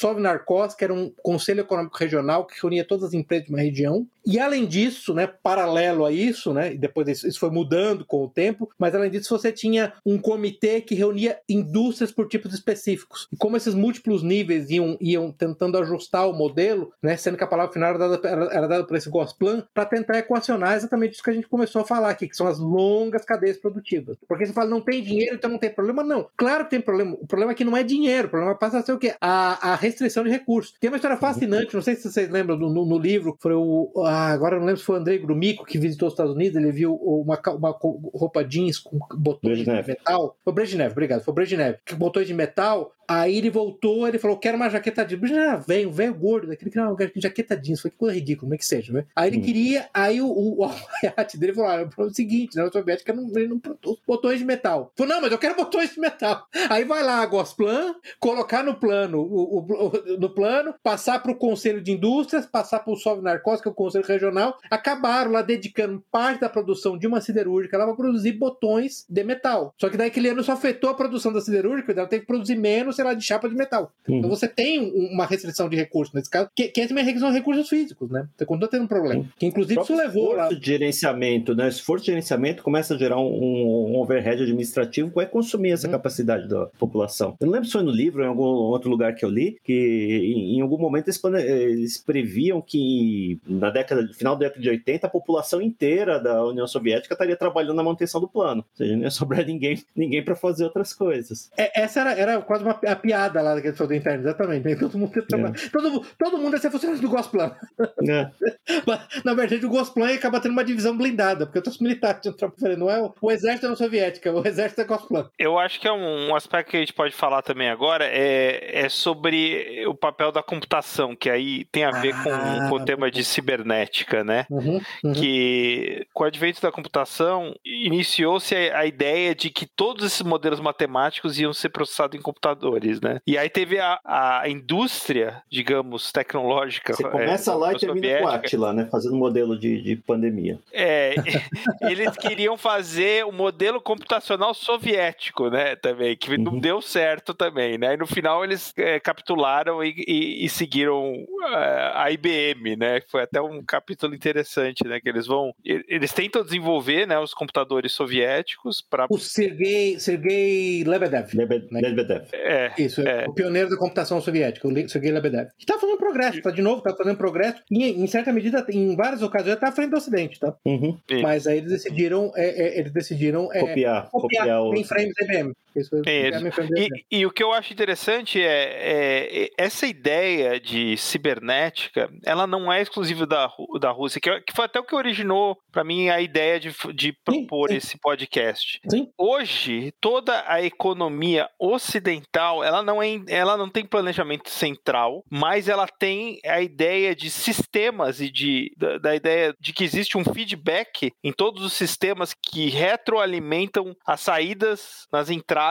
Speaker 4: Que era um conselho econômico regional que reunia todas as empresas de uma região. E além disso, né, paralelo a isso, né, e depois isso foi mudando com o tempo, mas além disso você tinha um comitê que reunia indústrias por tipos específicos. E como esses múltiplos níveis iam, iam tentando ajustar o modelo, né, sendo que a palavra final era dada, era, era dada por esse Gosplan, para tentar equacionar exatamente isso que a gente começou a falar aqui, que são as longas cadeias produtivas. Porque você fala, não tem dinheiro, então não tem problema. Não, claro que tem problema. O problema é que não é dinheiro, o problema passa a ser o quê? A, a restrição de recursos. Tem uma história fascinante, não sei se vocês lembram no, no, livro, foi o. Ah, agora não lembro se foi o Andrei Grumico que visitou os Estados Unidos, ele viu uma, uma roupa jeans com botões de metal. Foi o Brezhnev, obrigado. Foi o Brezhnev, que botões de metal Aí ele voltou, ele falou: quero uma jaqueta jeans. Ah, velho, velho gordo, daquele que não, jaqueta jeans. Foi que coisa ridícula, como é que seja, né? Aí ele hum. queria, aí o, o, <laughs> o alfaiate dele falou: ah, é o seguinte, né? A Soviética não, ele não produz botões de metal. Falou: não, mas eu quero botões de metal. Aí vai lá a Gosplan, colocar no plano, o, o, no plano, passar para o Conselho de Indústrias, passar para o Sovnarcos, que é o Conselho Regional, acabaram lá dedicando parte da produção de uma siderúrgica lá para produzir botões de metal. Só que daí aquele ano só afetou a produção da siderúrgica, ela teve que produzir menos sei lá, de chapa de metal. Uhum. Então você tem uma restrição de recursos nesse caso, que, que é também restrição de recursos físicos, né? Você continua tendo um problema. Uhum. Que inclusive isso levou
Speaker 2: lá. de gerenciamento, né? Esforço de gerenciamento começa a gerar um, um overhead administrativo que vai consumir essa uhum. capacidade da população. Eu não lembro se foi no livro ou em algum outro lugar que eu li, que em, em algum momento eles, eles, previam que na década, final da década de 80, a população inteira da União Soviética estaria trabalhando na manutenção do plano. Ou seja, não ia sobrar <laughs> ninguém, ninguém para fazer outras coisas.
Speaker 4: É, essa era, era quase uma a piada lá daquele show do interno, exatamente. Todo mundo, é. todo, todo mundo é ser funcionário do Gosplan. É. <laughs> Na verdade, o Gosplan acaba tendo uma divisão blindada, porque os militares não é o, exército da União Soviética, o exército é Gosplan.
Speaker 3: Eu acho que é um, um, aspecto que a gente pode falar também agora é, é sobre o papel da computação, que aí tem a ver ah, com, com, o tema de cibernética, né? Uhum, uhum. Que com o advento da computação iniciou-se a, a ideia de que todos esses modelos matemáticos iam ser processados em computador computadores, né? E aí teve a, a indústria, digamos, tecnológica.
Speaker 2: Você começa é, lá e termina com o Atila, né? Fazendo modelo de, de pandemia.
Speaker 3: É, <laughs> eles queriam fazer o um modelo computacional soviético, né? Também, que uhum. não deu certo também, né? E no final eles é, capitularam e, e, e seguiram é, a IBM, né? Foi até um capítulo interessante, né? Que eles vão. Eles tentam desenvolver né, os computadores soviéticos para.
Speaker 4: O Sergei, Sergei Lebedev.
Speaker 2: Lebedev. Né? Lebedev.
Speaker 4: É, é, Isso, é. o pioneiro da computação soviética, o Sergei Lebedev. Que tá fazendo progresso, tá de novo, tá fazendo progresso. E, em certa medida, em várias ocasiões, tá à frente do Ocidente, tá? Uhum. Mas aí eles decidiram, é, é, eles decidiram
Speaker 2: é, copiar, copiar, copiar o...
Speaker 4: frames IBM.
Speaker 3: Isso, é, e, e, o que eu acho interessante é, é, essa ideia de cibernética, ela não é exclusiva da, da Rússia, que, que foi até o que originou, para mim, a ideia de, de propor sim, sim. esse podcast. Sim. Hoje, toda a economia ocidental ela não, é, ela não tem planejamento central, mas ela tem a ideia de sistemas e de, da, da ideia de que existe um feedback em todos os sistemas que retroalimentam as saídas nas entradas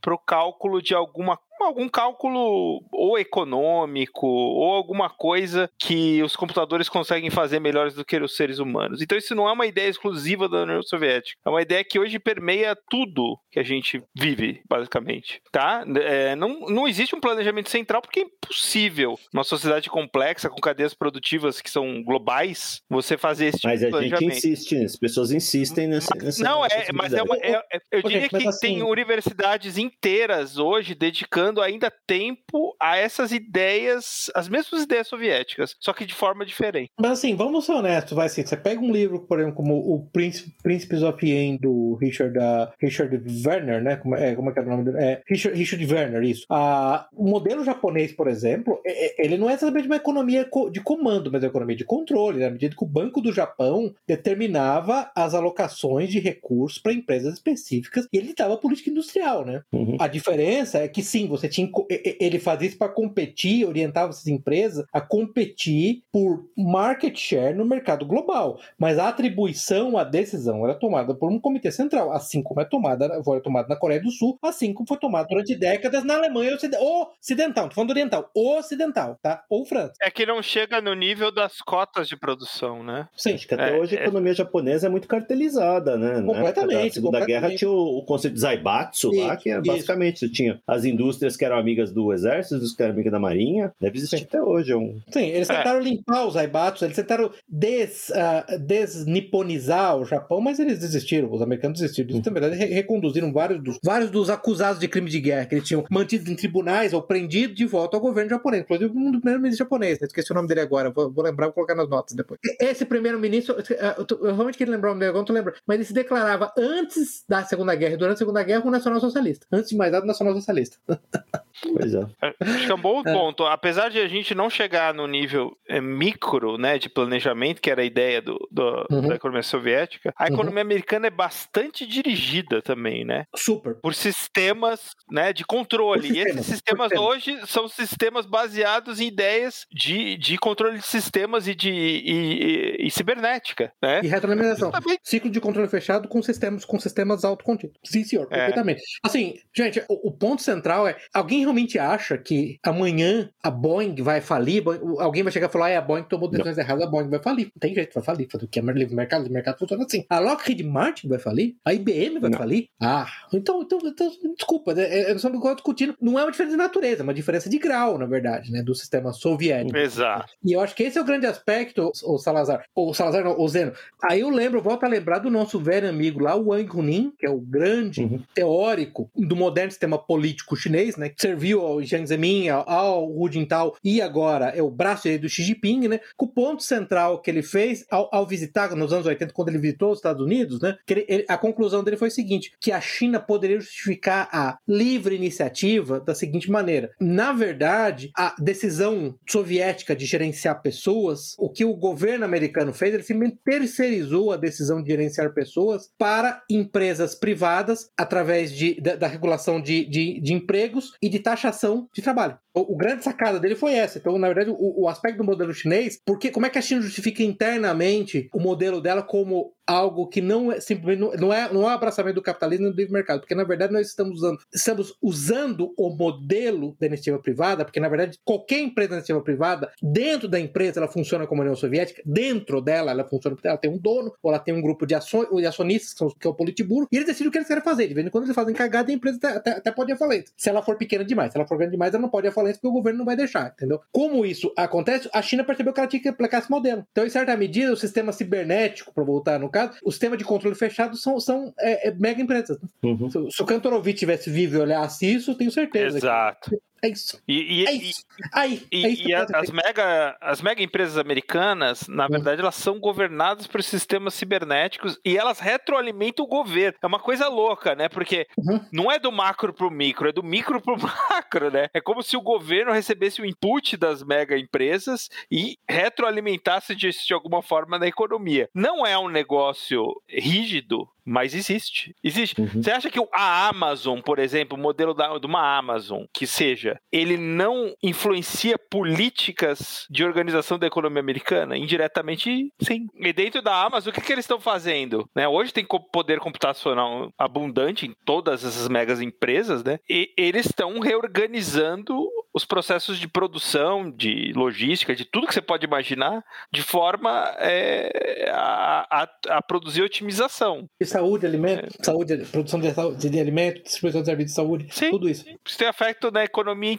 Speaker 3: para o cálculo de alguma algum cálculo ou econômico ou alguma coisa que os computadores conseguem fazer melhores do que os seres humanos. Então isso não é uma ideia exclusiva da União Soviética. É uma ideia que hoje permeia tudo que a gente vive, basicamente. Tá? É, não, não existe um planejamento central porque é impossível. Uma sociedade complexa, com cadeias produtivas que são globais, você fazer esse tipo
Speaker 2: mas
Speaker 3: de planejamento.
Speaker 2: Mas a gente insiste, as pessoas insistem nessa. nessa
Speaker 3: não, é, mas é uma, é, é eu diria que assim... tem universidades inteiras hoje dedicando dando ainda tempo a essas ideias, as mesmas ideias soviéticas, só que de forma diferente.
Speaker 4: Mas assim, vamos ser honestos, vai assim, você pega um livro, por exemplo, como o Príncipes of Yen, do Richard, uh, Richard Werner, né? Como é, como é que é o nome dele? É, Richard, Richard Werner, isso. Uh, o modelo japonês, por exemplo, é, é, ele não é exatamente uma economia de comando, mas é uma economia de controle, na medida que o Banco do Japão determinava as alocações de recursos para empresas específicas e ele dava política industrial, né? Uhum. A diferença é que sim, você tinha. Ele fazia isso para competir, orientava essas empresas a competir por market share no mercado global. Mas a atribuição, a decisão era tomada por um comitê central, assim como é tomada, foi tomada na Coreia do Sul, assim como foi tomada durante décadas na Alemanha ocidental. Não tô falando oriental, ocidental, tá? Ou França.
Speaker 3: É que não chega no nível das cotas de produção, né?
Speaker 2: Sim. Acho que até é, hoje a é. economia japonesa é muito cartelizada, né?
Speaker 4: Completamente.
Speaker 2: Na Segunda Guerra tinha o, o, conceito de Zaibatsu lá, que é basicamente tinha as indústrias que eram amigas do exército, os que eram amigas da marinha. Deve existir Sim. até hoje. É um...
Speaker 4: Sim, eles é. tentaram limpar os Zaibatsu, eles tentaram des, uh, desniponizar o Japão, mas eles desistiram. Os americanos desistiram. Eles, na verdade, reconduziram vários dos, vários dos acusados de crime de guerra que eles tinham mantido em tribunais ou prendido de volta ao governo japonês. Inclusive, um do primeiro-ministro japonês, né? esqueci o nome dele agora, vou, vou lembrar, vou colocar nas notas depois. Esse primeiro-ministro, eu, eu, eu realmente queria lembrar o nome dele, agora não tô lembrando, mas ele se declarava antes da Segunda Guerra e durante a Segunda Guerra um nacional-socialista. Antes de mais nada, nacional-socialista. <laughs>
Speaker 2: Pois é.
Speaker 3: é. Acho que é um bom é. ponto. Apesar de a gente não chegar no nível é, micro, né, de planejamento, que era a ideia do, do uhum. da economia soviética, a uhum. economia uhum. americana é bastante dirigida também, né?
Speaker 4: Super.
Speaker 3: Por sistemas, né, de controle. e esses sistemas hoje são sistemas baseados em ideias de, de controle de sistemas e de e, e, e cibernética, né?
Speaker 4: E retroalimentação. Também... Ciclo de controle fechado com sistemas com sistemas autocontidos. Sim, senhor, é. perfeitamente. Assim, gente, o, o ponto central é alguém realmente acha que amanhã a Boeing vai falir? Alguém vai chegar e falar, ah, a Boeing tomou decisões erradas, a Boeing vai falir. Não tem jeito, vai falir. O que é livre mercado, o mercado funciona assim. A Lockheed Martin vai falir? A IBM vai não. falir? Ah, então, então, então desculpa, né? é, nós estamos discutindo. Não é uma diferença de natureza, é uma diferença de grau, na verdade, né? Do sistema soviético.
Speaker 3: Exato.
Speaker 4: E eu acho que esse é o grande aspecto, o Salazar. O Salazar, não, o Zeno. Aí eu lembro, volto a lembrar do nosso velho amigo lá, o Wang Hunin, que é o grande uhum. teórico do moderno sistema político chinês, né? Que serviu ao Jiang Zemin, ao, ao Hu Jintao e agora é o braço do Xi Jinping, né? Com o ponto central que ele fez ao, ao, visitar nos anos 80, quando ele visitou os Estados Unidos, né? Que ele, ele, a conclusão dele foi o seguinte: que a China poderia justificar a livre iniciativa da seguinte maneira. Na verdade, a decisão soviética de gerenciar pessoas, o que o governo americano fez, ele simplesmente terceirizou a decisão de gerenciar pessoas para empresas privadas através de, da, da regulação de, de, de empregos e de taxação de trabalho. O, o, grande sacada dele foi essa. Então, na verdade, o, o, aspecto do modelo chinês, porque como é que a China justifica internamente o modelo dela como algo que não é simplesmente não, não é não é abraçamento do capitalismo e do livre mercado, porque na verdade nós estamos usando estamos usando o modelo da iniciativa privada, porque na verdade qualquer empresa da iniciativa privada, dentro da empresa ela funciona como a União Soviética, dentro dela ela funciona porque ela tem um dono, ou ela tem um grupo de, aço, de acionistas, que, são, que é o Politburo, e eles decidem o que eles querem fazer. De vez em quando eles fazem cagada e a empresa até, até, pode à falência. Se ela for pequena demais, se ela for grande demais, ela não pode à porque o governo não vai deixar, entendeu? Como isso acontece, a China percebeu que ela tinha que aplicar esse modelo. Então, em certa medida, o sistema cibernético, para voltar no caso, o sistema de controle fechado são, são é, é mega empresas. Uhum. Se, se, o Kantorovich tivesse vivo e olhasse isso, tenho certeza.
Speaker 3: Exato.
Speaker 4: Que... É isso.
Speaker 3: E, e,
Speaker 4: é isso. Aí,
Speaker 3: e,
Speaker 4: é isso
Speaker 3: e as, mega, as mega empresas americanas, na hum. verdade, elas são governadas por sistemas cibernéticos e elas retroalimentam o governo. É uma coisa louca, né? Porque uhum. não é do macro pro micro, é do micro pro <laughs> macro, né? É como se o governo recebesse o input das mega empresas e retroalimentasse de, de alguma forma na economia. Não é um negócio rígido, mas existe. Existe. Uhum. Você acha que a Amazon, por exemplo, o modelo da, de uma Amazon, que seja, ele não influencia políticas de organização da economia americana? Indiretamente, sim. E dentro da Amazon, o que, que eles estão fazendo? Né? Hoje tem poder computacional abundante em todas essas megas empresas, né? E eles estão reorganizando os processos de produção, de logística, de tudo que você pode imaginar, de forma é, a, a, a, produzir otimização.
Speaker 4: E saúde, alimento, é. saúde, produção de, de, de alimento, distribuição de serviços de saúde, Sim. tudo isso.
Speaker 3: Isso tem efeito na economia.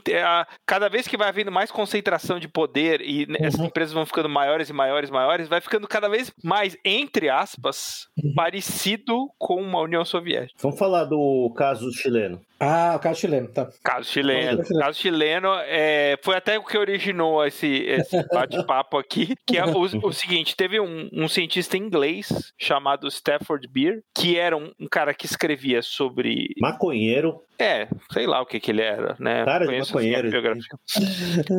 Speaker 3: Cada vez que vai havendo mais concentração de poder e uhum. essas empresas vão ficando maiores e maiores e maiores, vai ficando cada vez mais, entre aspas, uhum. parecido com uma União Soviética.
Speaker 2: Vamos falar do caso chileno.
Speaker 4: Ah, o caso chileno, tá.
Speaker 3: Caso chileno. O caso chileno é, foi até o que originou esse, esse <laughs> bate-papo aqui, que é o, o seguinte, teve um, um, cientista inglês chamado Stafford Beer, que era um, um, cara que escrevia sobre...
Speaker 2: Maconheiro.
Speaker 3: É, sei lá o que que ele era, né?
Speaker 2: Cara de maconheiro.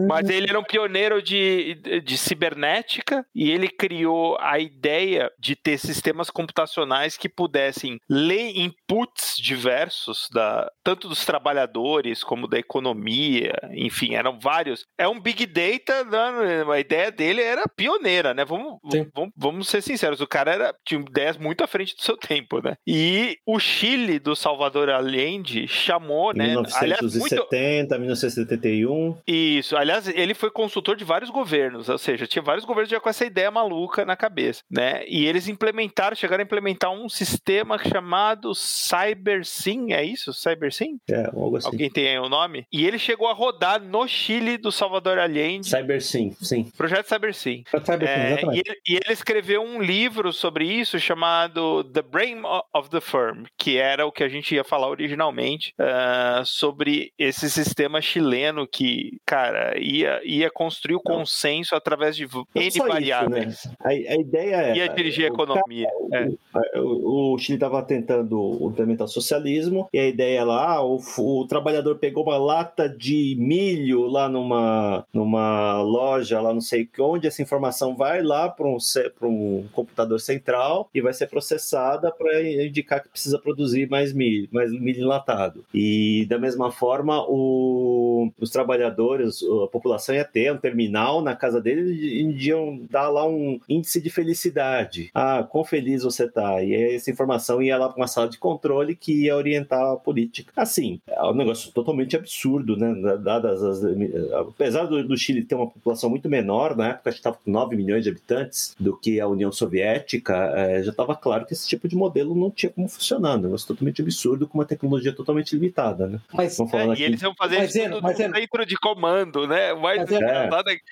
Speaker 3: Mas ele era um pioneiro de, de cibernética e ele criou a ideia de ter sistemas computacionais que pudessem ler inputs diversos da tanto dos trabalhadores como da economia, enfim, eram vários. É um big data, né? a ideia dele era pioneira, né? Vamos, vamos, vamos ser sinceros, o cara era, tinha ideias muito à frente do seu tempo, né? E o Chile do Salvador Allende chamou, né?
Speaker 2: 1970, aliás, muito... 1971.
Speaker 3: Isso, aliás, ele foi consultor de vários governos, ou seja, tinha vários governos já com essa ideia maluca na cabeça, né? E eles implementaram, chegaram a implementar um sistema chamado CyberSyn, é isso? CyberSyn?
Speaker 2: É, algo assim.
Speaker 3: Alguém tem aí o um nome? E ele chegou a rodar no Chile do Salvador Allende.
Speaker 2: CyberSyn, sim.
Speaker 3: Projeto CyberSyn. Cyber é, e, ele, e ele escreveu um livro sobre isso chamado The Brain of the Firm, que era o que a gente ia falar originalmente uh, sobre esse sistema chileno que, cara, ia, ia construir o consenso através de N variáveis. Isso, né?
Speaker 2: a, a, ideia é.
Speaker 3: Ia dirigir a economia.
Speaker 2: Cara, é. o, o, Chile estava tentando implementar o socialismo, e a ideia lá, o, o trabalhador pegou uma lata de milho lá numa, numa loja, lá não sei onde, essa informação vai lá para um, um computador central e vai ser processada para indicar que precisa produzir mais milho, mais milho enlatado. E da mesma forma, o, os trabalhadores, a população ia ter um terminal na casa deles e iam dar lá um índice de felicidade. Ah, quão feliz você tá? E essa informação ia lá para uma sala de controle que ia orientar a política. Assim, é um negócio totalmente absurdo, né? Dadas as, apesar do, do Chile ter uma população muito menor, na época a gente estava com 9 milhões de habitantes do que a União Soviética, é, já estava claro que esse tipo de modelo não tinha como funcionar. Um negócio totalmente absurdo com uma tecnologia totalmente limitada, né?
Speaker 3: Mas, é, e eles iam fazer mas, isso mas, no centro de comando, né? Mais mas, é.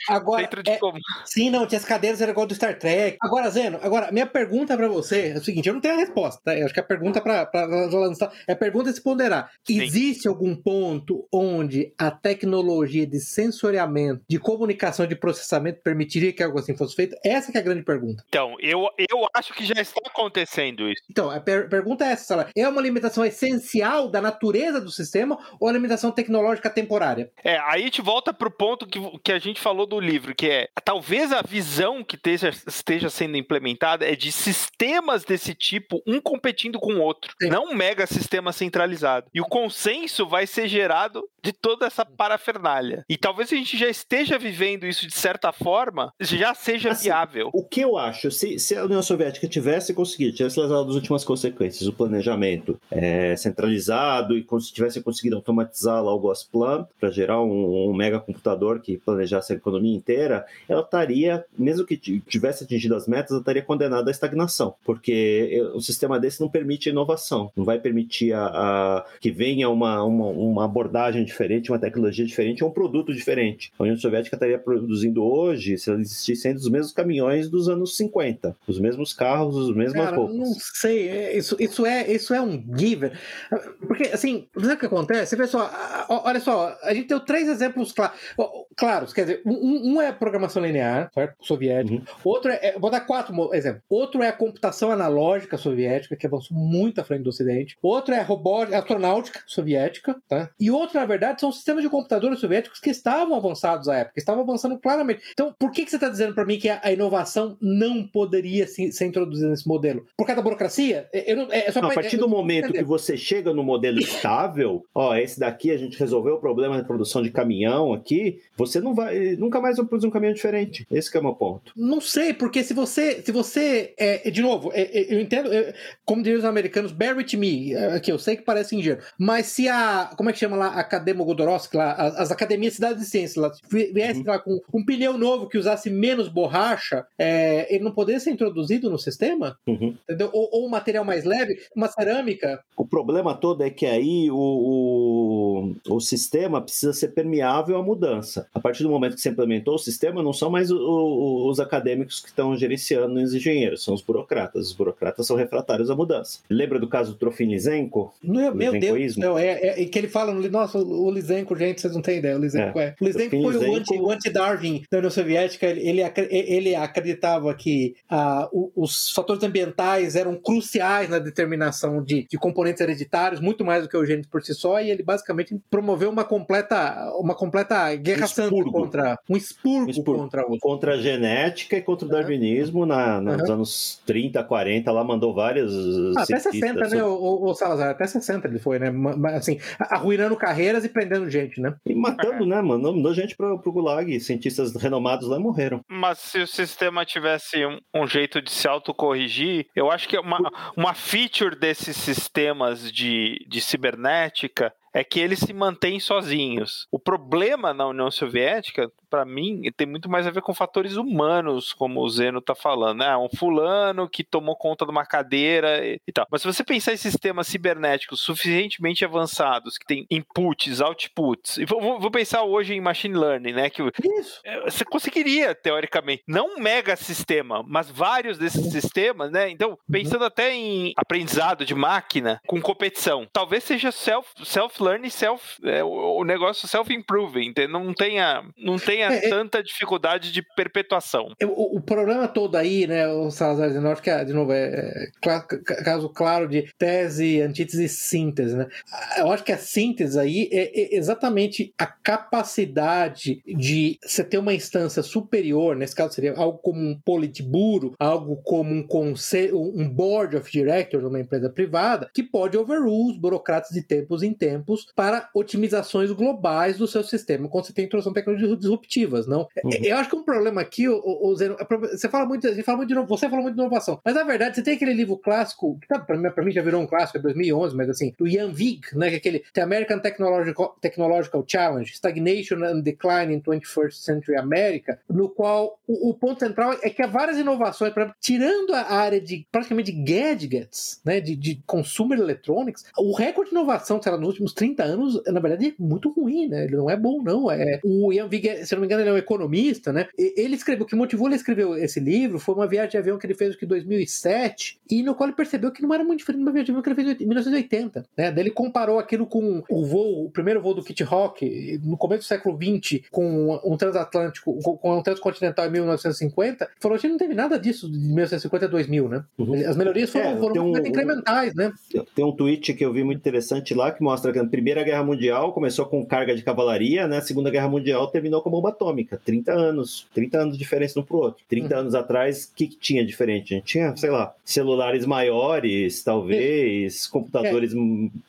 Speaker 4: Agora, centro de é, comando. Sim, não, tinha as cadeiras, era igual do Star Trek. Agora, Zeno, agora, minha pergunta para você é o seguinte: eu não tenho a resposta, tá? Eu acho que a pergunta para lançar é a pergunta se ponderar. Sim. Existe algum ponto onde a tecnologia de sensoriamento, de comunicação, de processamento permitiria que algo assim fosse feito? Essa é a grande pergunta.
Speaker 3: Então, eu, eu acho que já está acontecendo isso.
Speaker 4: Então, a per pergunta é essa: é uma limitação essencial da natureza do sistema ou a limitação tecnológica temporária?
Speaker 3: É, aí a gente volta para o ponto que, que a gente falou do livro, que é talvez a visão que esteja, esteja sendo implementada é de sistemas desse tipo, um competindo com o outro, Sim. não um mega sistema centralizado. E o consenso vai ser gerado de toda essa parafernália. E talvez a gente já esteja vivendo isso de certa forma, já seja assim, viável.
Speaker 2: O que eu acho, se, se, a União Soviética tivesse conseguido, tivesse levado as últimas consequências, o planejamento é, centralizado e tivesse conseguido automatizar lá o Gosplan para gerar um, um mega computador que planejasse a economia inteira, ela estaria, mesmo que tivesse atingido as metas, ela estaria condenada à estagnação, porque o sistema desse não permite inovação, não vai permitir a, a que venha uma, uma, uma abordagem diferente, uma tecnologia diferente, um produto diferente. A União Soviética estaria produzindo hoje, se ela existissem os mesmos caminhões dos anos 50, os mesmos carros, os mesmos Cara, roupas.
Speaker 4: Não sei, é, isso, isso, é, isso é um given. Porque, assim, sabe o que acontece? Pessoal, olha só, a gente deu três exemplos claros. Quer dizer, um, um é programação linear, certo? Soviética. Uhum. Outro é, é, Vou dar quatro exemplos. Outro é a computação analógica soviética, que avançou muito à frente do Ocidente. Outro é a robótica, astronáutica soviética, tá? E outro, na verdade, são sistemas de computadores soviéticos que estavam avançados à época, estavam avançando claramente. Então, por que, que você está dizendo para mim que a, inovação não poderia se, ser introduzida nesse modelo? Por causa da burocracia? Eu não, é,
Speaker 2: é só não, pra, a partir do momento que você chega no modelo estável, ó, esse daqui a gente resolveu o problema de produção de caminhão aqui, você não vai, nunca mais vai produzir um caminhão diferente. Esse é o meu ponto.
Speaker 4: Não sei, porque se você, se você, é, de novo, é, é, eu entendo, é, como dizem os americanos, bear with me, é, aqui eu sei que parece ingênuo, mas se a, como é que chama lá, a Academia Godorowski, lá, as, as academias Cidade de Ciências, lá, viesse uhum. lá com um pneu novo que usasse menos borracha, é, ele não poderia ser introduzido no sistema? Uhum. Entendeu? Ou, ou, um material mais leve, uma cerâmica.
Speaker 2: O problema todo é que aí o, o, o sistema precisa ser permeável à mudança. A partir do momento que você implementou o sistema, não são mais o, o, os acadêmicos que estão gerenciando os engenheiros, são os burocratas. Os burocratas são refratários à mudança. Lembra do caso do Trofim Lisenko?
Speaker 4: Meu, meu Deus, não, é, é, que ele fala, nossa, o Lisenko, gente, vocês não têm ideia, o Lisenko é. é. O Lisenko foi o anti-Darwin anti da União Soviética, ele, ele acreditava que ah, os fatores ambientais eram cruciais na determinação de, de componentes hereditários, muito mais do que o gene por si só, e ele basicamente promoveu uma completa, uma completa guerra santa contra um expurgo, um expurgo, contra o
Speaker 2: contra a genética e contra o darwinismo na, nos uhum. anos 30, 40, lá mandou vários
Speaker 4: ah, até 60, né, o, o, Salazar, até 60 ele foi, né, assim, arruinando carreiras e prendendo gente, né?
Speaker 2: E matando, é. né, mano, mandou gente pro, pro Gulag, cientistas renomados lá morreram.
Speaker 3: Mas se o sistema tivesse um, um jeito de se autocorrigir, eu acho que uma, uma feature desses sistemas de, de cibernética é que eles se mantêm sozinhos. O problema na União Soviética, para mim, tem muito mais a ver com fatores humanos, como o Zeno tá falando. Né? Um fulano que tomou conta de uma cadeira e, tal. Mas se você pensar em sistemas cibernéticos suficientemente avançados, que tem inputs, outputs, e vou, vou pensar hoje em machine learning, né? Que Isso. É, você conseguiria, teoricamente, não um mega sistema, mas vários desses sistemas, né? Então, uhum. pensando até em aprendizado de máquina com competição, talvez seja self, self learn self, é, o, o negócio self-improving, não tenha, não tenha é, é, tanta dificuldade de perpetuação.
Speaker 4: É, o, o, problema todo aí, né, o Salazar de Norte, que é, de novo, é, caso claro de tese, antítese e síntese, né? Eu acho que a síntese aí é, exatamente a capacidade de você ter uma instância superior, nesse caso seria algo como um politburo, algo como um conselho, um board of directors de uma empresa privada, que pode overrule os burocratas de tempos em tempos para otimizações globais do seu sistema quando você tem introdução de tecnologias disruptivas, não? Uhum. Eu acho que um problema aqui, o, o Zeno, é você fala muito, você fala muito de você falou muito de inovação, mas na verdade você tem aquele livro clássico, que tá, para mim, mim já virou um clássico, é 2011, mas assim, do Ian Vig, né, que é aquele The American Technological, Technological Challenge, Stagnation and Decline in 21st Century America, no qual o, o ponto central é que há várias inovações, pra, tirando a área de praticamente de gadgets, né, de, de consumer electronics, o recorde de inovação, sei lá, nos últimos 30 anos, na verdade, é muito ruim, né? Ele não é bom, não. É, o Ian Vig, se não me engano, ele é um economista, né? Ele escreveu, o que motivou ele a escrever esse livro foi uma viagem de avião que ele fez em 2007, e no qual ele percebeu que não era muito diferente de uma viagem de avião que ele fez em 1980, né? Daí ele comparou aquilo com o voo, o primeiro voo do Kit Rock, no começo do século XX, com um transatlântico, com um transcontinental em 1950, falou que não teve nada disso de 1950 a 2000, né? Uhum. As melhorias foram, é, foram um, incrementais, né?
Speaker 2: Tem um tweet que eu vi muito interessante lá que mostra que Primeira Guerra Mundial começou com carga de cavalaria, né? A Segunda Guerra Mundial terminou com bomba atômica. 30 anos. 30 anos de diferença um pro outro. 30 uhum. anos atrás, o que, que, tinha diferente? A gente tinha, sei lá, celulares maiores, talvez, computadores é.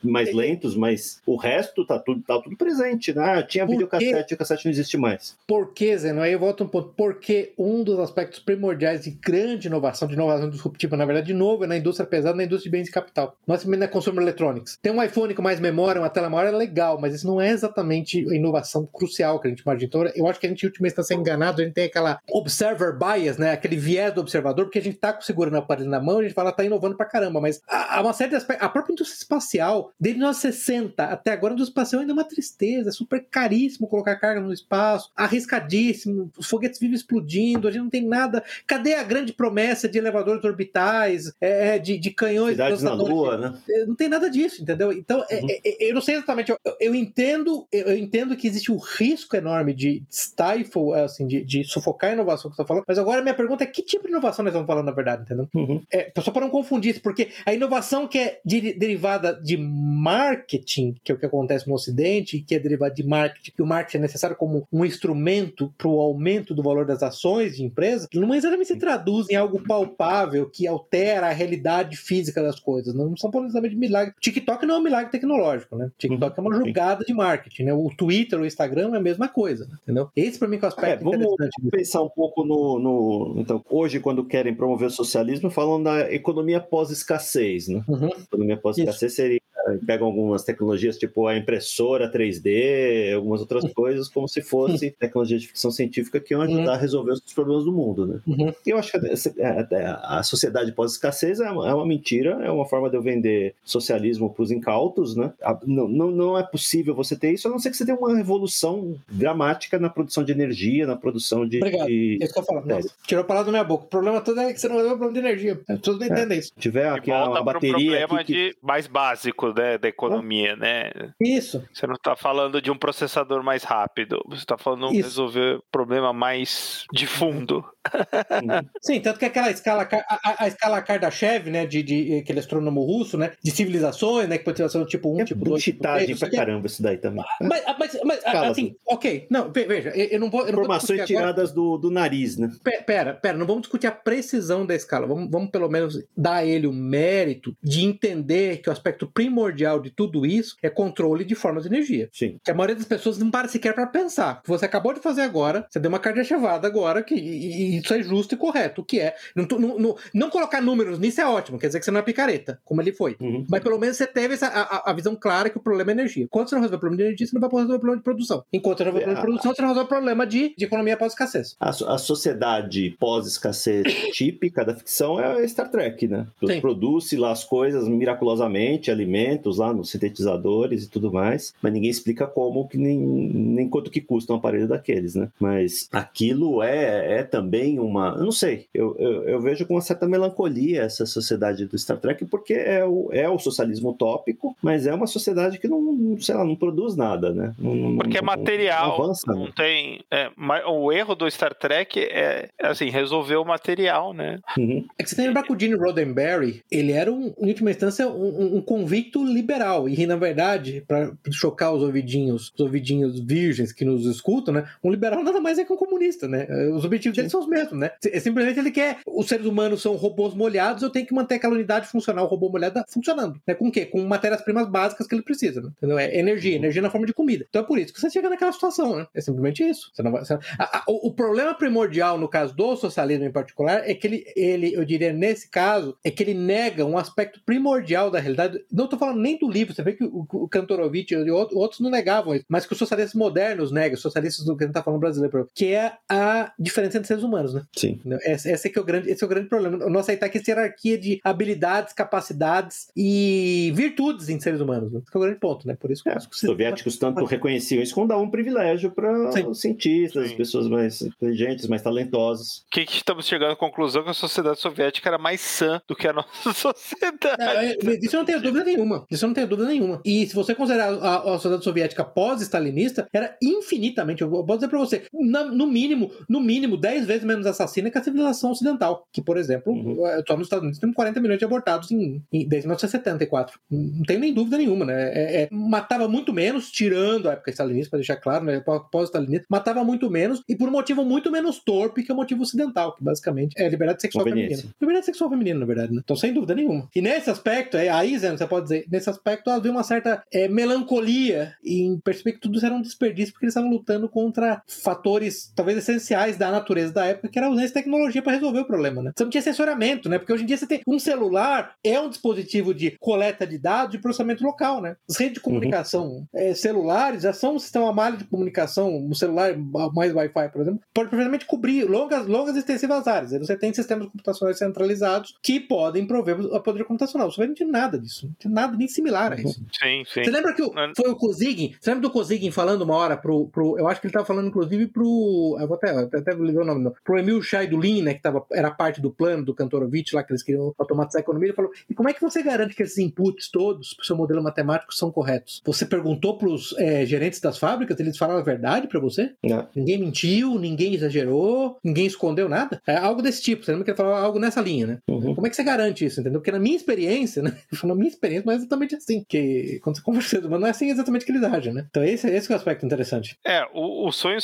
Speaker 2: mais lentos, mas o resto tá tudo, tá tudo presente, né? Tinha videocassete, o cassete não existe mais.
Speaker 4: Por que, Zeno? Aí eu volto um ponto. Porque um dos aspectos primordiais de grande inovação, de inovação disruptiva, na verdade, de novo, é na indústria pesada, na indústria de bens de capital. Nós também na consumer electronics. Tem um iPhone com mais memória, uma tela maior é legal, mas isso não é exatamente a inovação crucial que a gente imagina. Então, eu acho que a gente, última instância, é enganado, a gente tem aquela observer bias, né? Aquele viés do observador, porque a gente tá segurando o aparelho na mão e a gente fala, tá inovando pra caramba, mas há uma série de aspectos. A própria indústria espacial, desde 1960 até agora, a indústria espacial ainda é uma tristeza, é super caríssimo colocar carga no espaço, arriscadíssimo, os foguetes vivem explodindo, a gente não tem nada. Cadê a grande promessa de elevadores orbitais, é, é de, de canhões?
Speaker 2: Cidades na Lua, né?
Speaker 4: É, não tem nada disso, entendeu? Então, uhum. é, é, eu não sei exatamente eu, eu, entendo, eu entendo que existe um risco enorme de stifle, assim, de, de sufocar a inovação que você está falando, mas agora minha pergunta é que tipo de inovação nós estamos falando na verdade, entendeu? Uhum. É, só para não confundir isso, porque a inovação que é de, derivada de marketing, que é o que acontece no Ocidente, que é derivada de marketing, que o marketing é necessário como um instrumento para o aumento do valor das ações de empresas, não exatamente se traduz em algo palpável que altera a realidade física das coisas. Não são necessariamente milagre. TikTok não é um milagre tecnológico, né? TikTok uhum. é uma jogada de marketing, né? O Twitter, o Instagram é a mesma coisa, entendeu? Esse para mim é o aspecto é,
Speaker 2: vamos
Speaker 4: interessante.
Speaker 2: Vamos pensar um pouco no, no, Então, hoje, quando querem promover o socialismo, falam da economia pós-escassez, né? Uhum. Economia pós-escassez seria pegam algumas tecnologias tipo a impressora 3D, algumas outras coisas, como se fosse tecnologia de ficção científica que iam ajudar uhum. a resolver os problemas do mundo, né? Uhum. Eu acho que a, a sociedade pós-escassez é, é uma mentira, é uma forma de eu vender socialismo para os incautos, né? Não, não, não é possível você ter isso, a não ser que você tenha uma revolução dramática na produção de energia, na produção de.
Speaker 4: Obrigado. De... Isso que eu falo. É. Tirou a palavra da minha boca. O problema todo é que você não resolveu o problema de energia. As pessoas não é. entendem isso.
Speaker 2: Se tiver aqui uma bateria.
Speaker 3: problema
Speaker 2: aqui
Speaker 3: que... de mais básico né, da economia, né?
Speaker 4: Isso.
Speaker 3: Você não está falando de um processador mais rápido, você está falando de resolver problema mais de fundo. <laughs>
Speaker 4: Sim, tanto que aquela escala, a, a escala Kardashev, né, de, de aquele astrônomo russo, né, de civilizações, né, que pode ser tipo 1, um,
Speaker 2: é
Speaker 4: tipo 2,
Speaker 2: tipo 3. pra caramba isso daí também.
Speaker 4: Mas, mas, mas assim, ok, não, veja, eu não vou... Eu não
Speaker 2: Informações vou tiradas do, do nariz, né?
Speaker 4: Pera, pera, não vamos discutir a precisão da escala, vamos, vamos pelo menos dar a ele o mérito de entender que o aspecto primordial de tudo isso é controle de formas de energia.
Speaker 2: Sim.
Speaker 4: Que a maioria das pessoas não para sequer para pensar. O que você acabou de fazer agora, você deu uma cardechevada agora, que e, isso é justo e correto, o que é. Não, não, não, não, colocar números nisso é ótimo, quer dizer que você não é picareta, como ele foi. Uhum. Mas pelo menos você teve essa, a, a, visão clara que o problema é energia. Quando você não resolve o problema de energia, você não vai resolver o problema de produção. Enquanto você resolve o problema de produção, você não resolve o problema de, de economia pós-escassez.
Speaker 2: A, a sociedade pós-escassez <coughs> típica da ficção é Star Trek, né? Produz lá as coisas miraculosamente, alimentos lá nos sintetizadores e tudo mais, mas ninguém explica como que nem, nem quanto que custa um aparelho daqueles, né? Mas aquilo é, é também uma. Eu não sei, eu, eu, eu, vejo com uma certa melancolia essa sociedade do Star Trek, porque é o, é o socialismo utópico, mas é uma sociedade que não, sei lá, não produz nada, né? Não,
Speaker 3: porque é
Speaker 2: não,
Speaker 3: é material, não, avança, não né? tem. É, o erro do Star Trek é, assim, resolver o material, né?
Speaker 4: Uhum. É que você tem que lembrar que o Gene Roddenberry, ele era, um, em última instância, um, um convicto liberal, e na verdade, para chocar os ouvidinhos, os ouvidinhos virgens que nos escutam, né? Um liberal nada mais é que um comunista, né? Os objetivos dele são os mesmos, né? É simplesmente ele quer. Os seres humanos são robôs molhados, eu tenho que manter aquela unidade funcional, o robô molhado funcionando. Né? Com o quê? Com matérias-primas básicas que ele precisa, né? Entendeu? É energia, energia na forma de comida. Então é por isso que você chega naquela situação, né? É simplesmente isso. Você não vai, você... A, a, o, o, problema primordial, no caso do socialismo em particular, é que ele, ele, eu diria, nesse caso, é que ele nega um aspecto primordial da realidade. Não estou falando nem do livro, você vê que o, o Kantorovich e outros não negavam isso, mas que os socialistas modernos negam, os socialistas do que a gente está falando brasileiro, que é a diferença entre seres humanos, né?
Speaker 2: Sim.
Speaker 4: Esse, esse, é, que é o grande, esse é o grande problema. Não aceitar que essa hierarquia de habilidades, capacidades e virtudes em seres humanos. Né? Esse é o grande ponto, né? Por isso que
Speaker 2: é, os soviéticos tanto reconheciam isso como dar um privilégio para os cientistas, Sim. as pessoas mais inteligentes, mais talentosas.
Speaker 3: O que, que estamos chegando à conclusão que a sociedade soviética era mais sã do que a <laughs> nossa sociedade?
Speaker 4: Isso eu não tenho dúvida nenhuma. Isso eu não tenho dúvida nenhuma. E se você considerar a, a sociedade soviética pós-stalinista, era infinitamente, eu posso dizer para você, na, no mínimo, no mínimo 10 vezes menos assassina que a civilização ocidental. Que, por exemplo, uhum. É, só nos Estados Unidos temos 40 milhões de abortados em, em, desde 1974. Não tem nem dúvida nenhuma, né? É, é, matava muito menos, tirando a época stalinista, para deixar claro, né? Pós-stalinista, matava muito menos e por um motivo muito menos torpe que o motivo ocidental, que basicamente é liberdade sexual feminina. Liberdade sexual feminina, na verdade, né? Então, sem dúvida nenhuma. E nesse aspecto, é, aí, Zé, você pode dizer, nesse aspecto havia uma certa é, melancolia em perceber que tudo isso era um desperdício porque eles estavam lutando contra fatores talvez essenciais da natureza da época, que era a ausência de tecnologia para resolver o problema, né? Você não tinha sensoramento, né? Porque hoje em dia você tem um celular, é um dispositivo de coleta de dados e processamento local, né? As redes de uhum. comunicação uhum. é, celulares já são um sistema malha de comunicação, um celular mais Wi-Fi, por exemplo, pode perfeitamente cobrir longas, longas e extensivas áreas. Você tem sistemas computacionais centralizados que podem prover a poder computacional. Você não tinha nada disso, não tinha nada nem similar a isso.
Speaker 3: Sim, sim.
Speaker 4: Você lembra que o, foi o Kozigin? Você lembra do Kozigin falando uma hora pro, pro. Eu acho que ele estava falando, inclusive, pro. Eu vou até, até, até ver o nome, não. Pro Emil Shaidulin, né? Que tava, era parte do plano do Kantorovich lá, que eles queriam automatizar a economia. Ele falou: e como é que você garante que esses inputs todos pro seu modelo matemático são corretos? Você perguntou pros é, gerentes das fábricas, eles falaram a verdade para você?
Speaker 2: Não.
Speaker 4: Ninguém mentiu, ninguém exagerou, ninguém escondeu nada? É algo desse tipo. Você lembra que ele falou algo nessa linha, né? Uhum. Como é que você garante isso, entendeu? Porque na minha experiência, né? <laughs> Na minha experiência, mas exatamente assim. Que quando você <laughs> conversa com mas não é assim exatamente que eles agem, né? Então esse, esse é o aspecto interessante.
Speaker 3: É, o, o sonho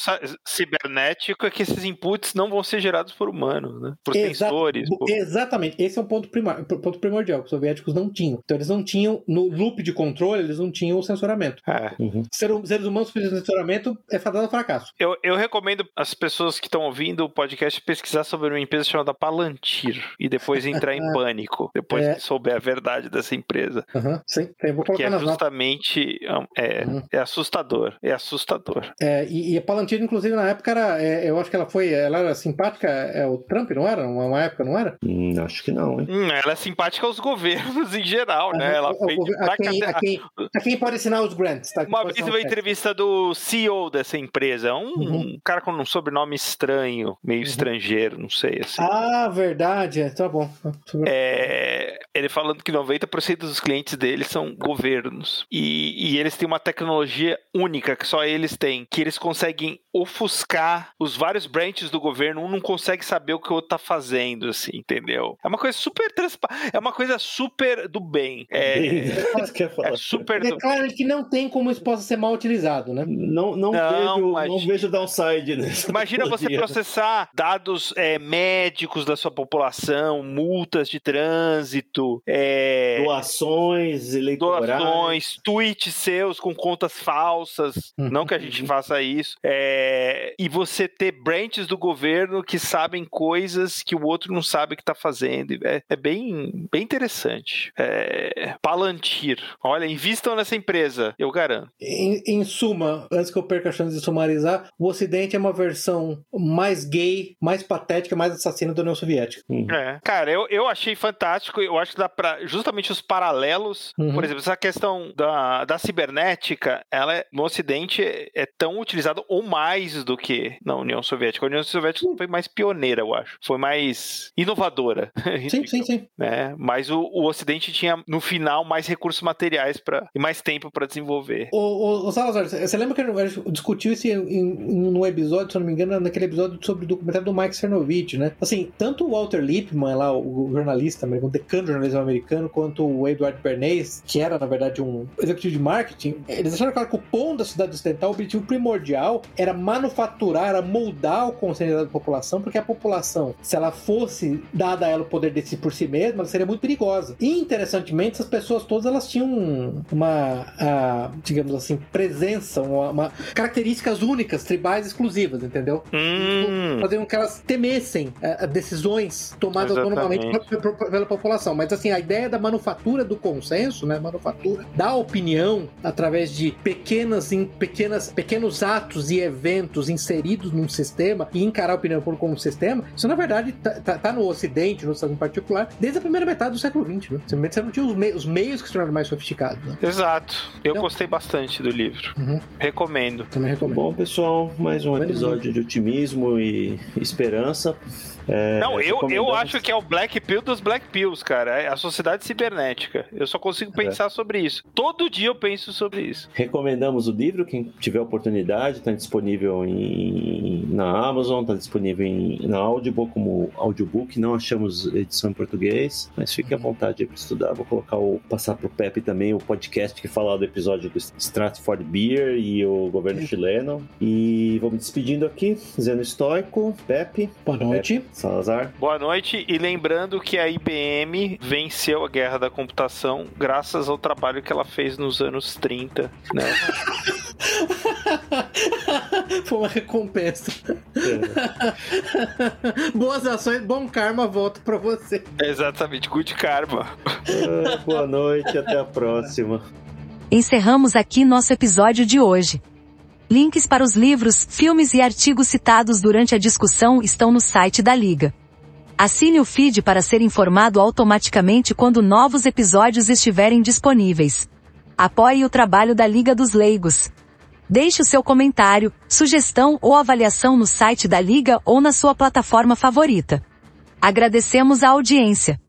Speaker 3: cibernético é que esses inputs não vão ser gerados por humanos, né? Por Exa sensores.
Speaker 4: Por... Exatamente. Esse é um ponto, primar, ponto primordial que os soviéticos não tinham. Então eles não tinham, no loop de controle, eles não tinham o sensoramento.
Speaker 3: É.
Speaker 4: Uhum. Ser, seres humanos precisam de sensoramento é fadado ao fracasso.
Speaker 3: Eu, eu recomendo as pessoas que estão ouvindo o podcast pesquisar sobre uma empresa chamada Palantir e depois entrar em <laughs> pânico depois é. que souber a verdade dessa empresa.
Speaker 4: Uhum. Sim, eu vou
Speaker 3: Porque é justamente é, uhum. é assustador. É assustador.
Speaker 4: É, e, e a Palantir, inclusive, na época era. É, eu acho que ela foi. Ela era simpática é o Trump, não era? Uma, uma época, não era?
Speaker 2: Hum, acho que não, hein?
Speaker 3: Hum, ela é simpática aos <laughs> governos em geral, né? Ela
Speaker 4: fez a, quem, a, quem, a quem pode ensinar os grants. Tá?
Speaker 3: Uma vez uma entrevista do CEO dessa empresa, um, uhum. um cara com um sobrenome estranho, meio uhum. estrangeiro, não sei. Assim.
Speaker 4: Ah, verdade. É, tá bom.
Speaker 3: É, ele falando que 90% dos clientes dele são governos. E, e eles têm uma tecnologia única que só eles têm, que eles conseguem ofuscar os vários branches do governo, um não consegue saber o que o outro tá fazendo, assim, entendeu? É uma coisa super transparente, é uma coisa super do bem. É,
Speaker 2: é <laughs>
Speaker 3: super
Speaker 4: É
Speaker 3: do
Speaker 4: claro que não tem como isso possa ser mal utilizado, né?
Speaker 2: Não, não,
Speaker 3: Não,
Speaker 2: vejo, não
Speaker 3: imagina.
Speaker 2: vejo downside nisso.
Speaker 3: Imagina você processar dados é, médicos da sua população, multas de trânsito, é,
Speaker 2: Doações eleitorais.
Speaker 3: doações, tweets seus com contas falsas.
Speaker 4: Uhum.
Speaker 3: Não que a gente faça isso. É, e você ter branches do governo que sabem coisas que o outro não sabe que está fazendo. É, é bem, bem interessante. É, Palantir. Olha, invistam nessa empresa, eu garanto.
Speaker 4: Em, em suma, antes que eu perca a chance de sumarizar, o Ocidente é uma versão mais gay, mais patética, mais assassina da União Soviética.
Speaker 2: Uhum.
Speaker 3: É. Cara, eu, eu achei fantástico. Eu acho que dá pra. Justamente os paralelos.
Speaker 4: Uhum.
Speaker 3: Por exemplo, essa questão da, da cibernética, ela é- no Ocidente é, tão utilizada ou mais do que na União Soviética. A União Soviética foi mais pioneira, eu acho. Foi mais inovadora. <laughs>
Speaker 4: Sim, sim, sim.
Speaker 3: né? Mas o, o Ocidente tinha, no final, mais recursos materiais pra, e mais tempo para desenvolver.
Speaker 4: Ô, ô, ô, Salazar, você lembra que a gente discutiu isso em, num episódio, se não me engano, naquele episódio sobre o documentário do Mike Cernovich, né? Assim, tanto o Walter Lippmann, lá, o jornalista americano, o decano do jornalismo americano, quanto o Edward Bernays, que era, na verdade, um executivo de marketing, eles acharam claro que o ponto da cidade ocidental, o objetivo primordial, era manufaturar, era moldar o conceito da população, porque a população, se ela fosse dada a ela o poder de si por si mesma, ela seria muito perigosa. E, interessantemente, essas pessoas todas, elas tinham uma, ah, digamos assim, presença, uma, uma- características únicas, tribais exclusivas, entendeu?
Speaker 3: Hum,
Speaker 4: Fazer com que elas temessem ah, decisões tomadas
Speaker 3: Exatamente.
Speaker 4: autonomamente pe- pe- pela população. Mas assim, a ideia da manufatura do consenso, né? Manufatura da opinião através de pequenas, em, pequenas, pequenos atos e eventos inseridos num sistema e encarar a opinião pública como um sistema, isso na verdade tá, tá- tá no Ocidente, no Unidos em particular, desde a primeira metade do século XX. Né? Simplesmente Você não tinha os, me- os meios que se tornaram mais sofisticados. Né?
Speaker 3: exato. Eu
Speaker 4: Então-
Speaker 3: gostei bastante do livro.
Speaker 4: Uhum.
Speaker 3: Recomendo.
Speaker 4: Também recomendo.
Speaker 2: Bom, pessoal, mais um episódio de otimismo e esperança. É,
Speaker 3: Não, eu, eu acho que é o Black Pill dos Black Pills, cara. É a sociedade cibernética. Eu só consigo pensar sobre isso. Todo dia eu penso sobre isso.
Speaker 2: Recomendamos o livro, quem tiver oportunidade, está disponível em, na Amazon, está disponível em, na Audible como audiobook, não achamos edição em português, mas fique à vontade para estudar. Vou colocar o passar pro Pepe também o podcast que fala do episódio do Stratford Beer e o governo chileno. E vamos despedindo aqui, Zeno Estoico, Pepe,
Speaker 4: Boa noite.
Speaker 2: Salazar.
Speaker 3: Boa noite e lembrando que a IBM venceu a guerra da computação graças ao trabalho que ela fez nos anos 30, né? <laughs>
Speaker 4: Foi uma recompensa.
Speaker 2: É, <laughs>
Speaker 4: Boas ações, bom karma, volto pra você.
Speaker 3: Exatamente, good karma.
Speaker 2: ah, boa noite, até a próxima.
Speaker 5: Encerramos aqui nosso episódio de hoje. Links para os livros, filmes e artigos citados durante a discussão estão no site da Liga. Assine o feed para ser informado automaticamente quando novos episódios estiverem disponíveis. Apoie o trabalho da Liga dos Leigos. Deixe o seu comentário, sugestão ou avaliação no site da Liga ou na sua plataforma favorita. Agradecemos a audiência.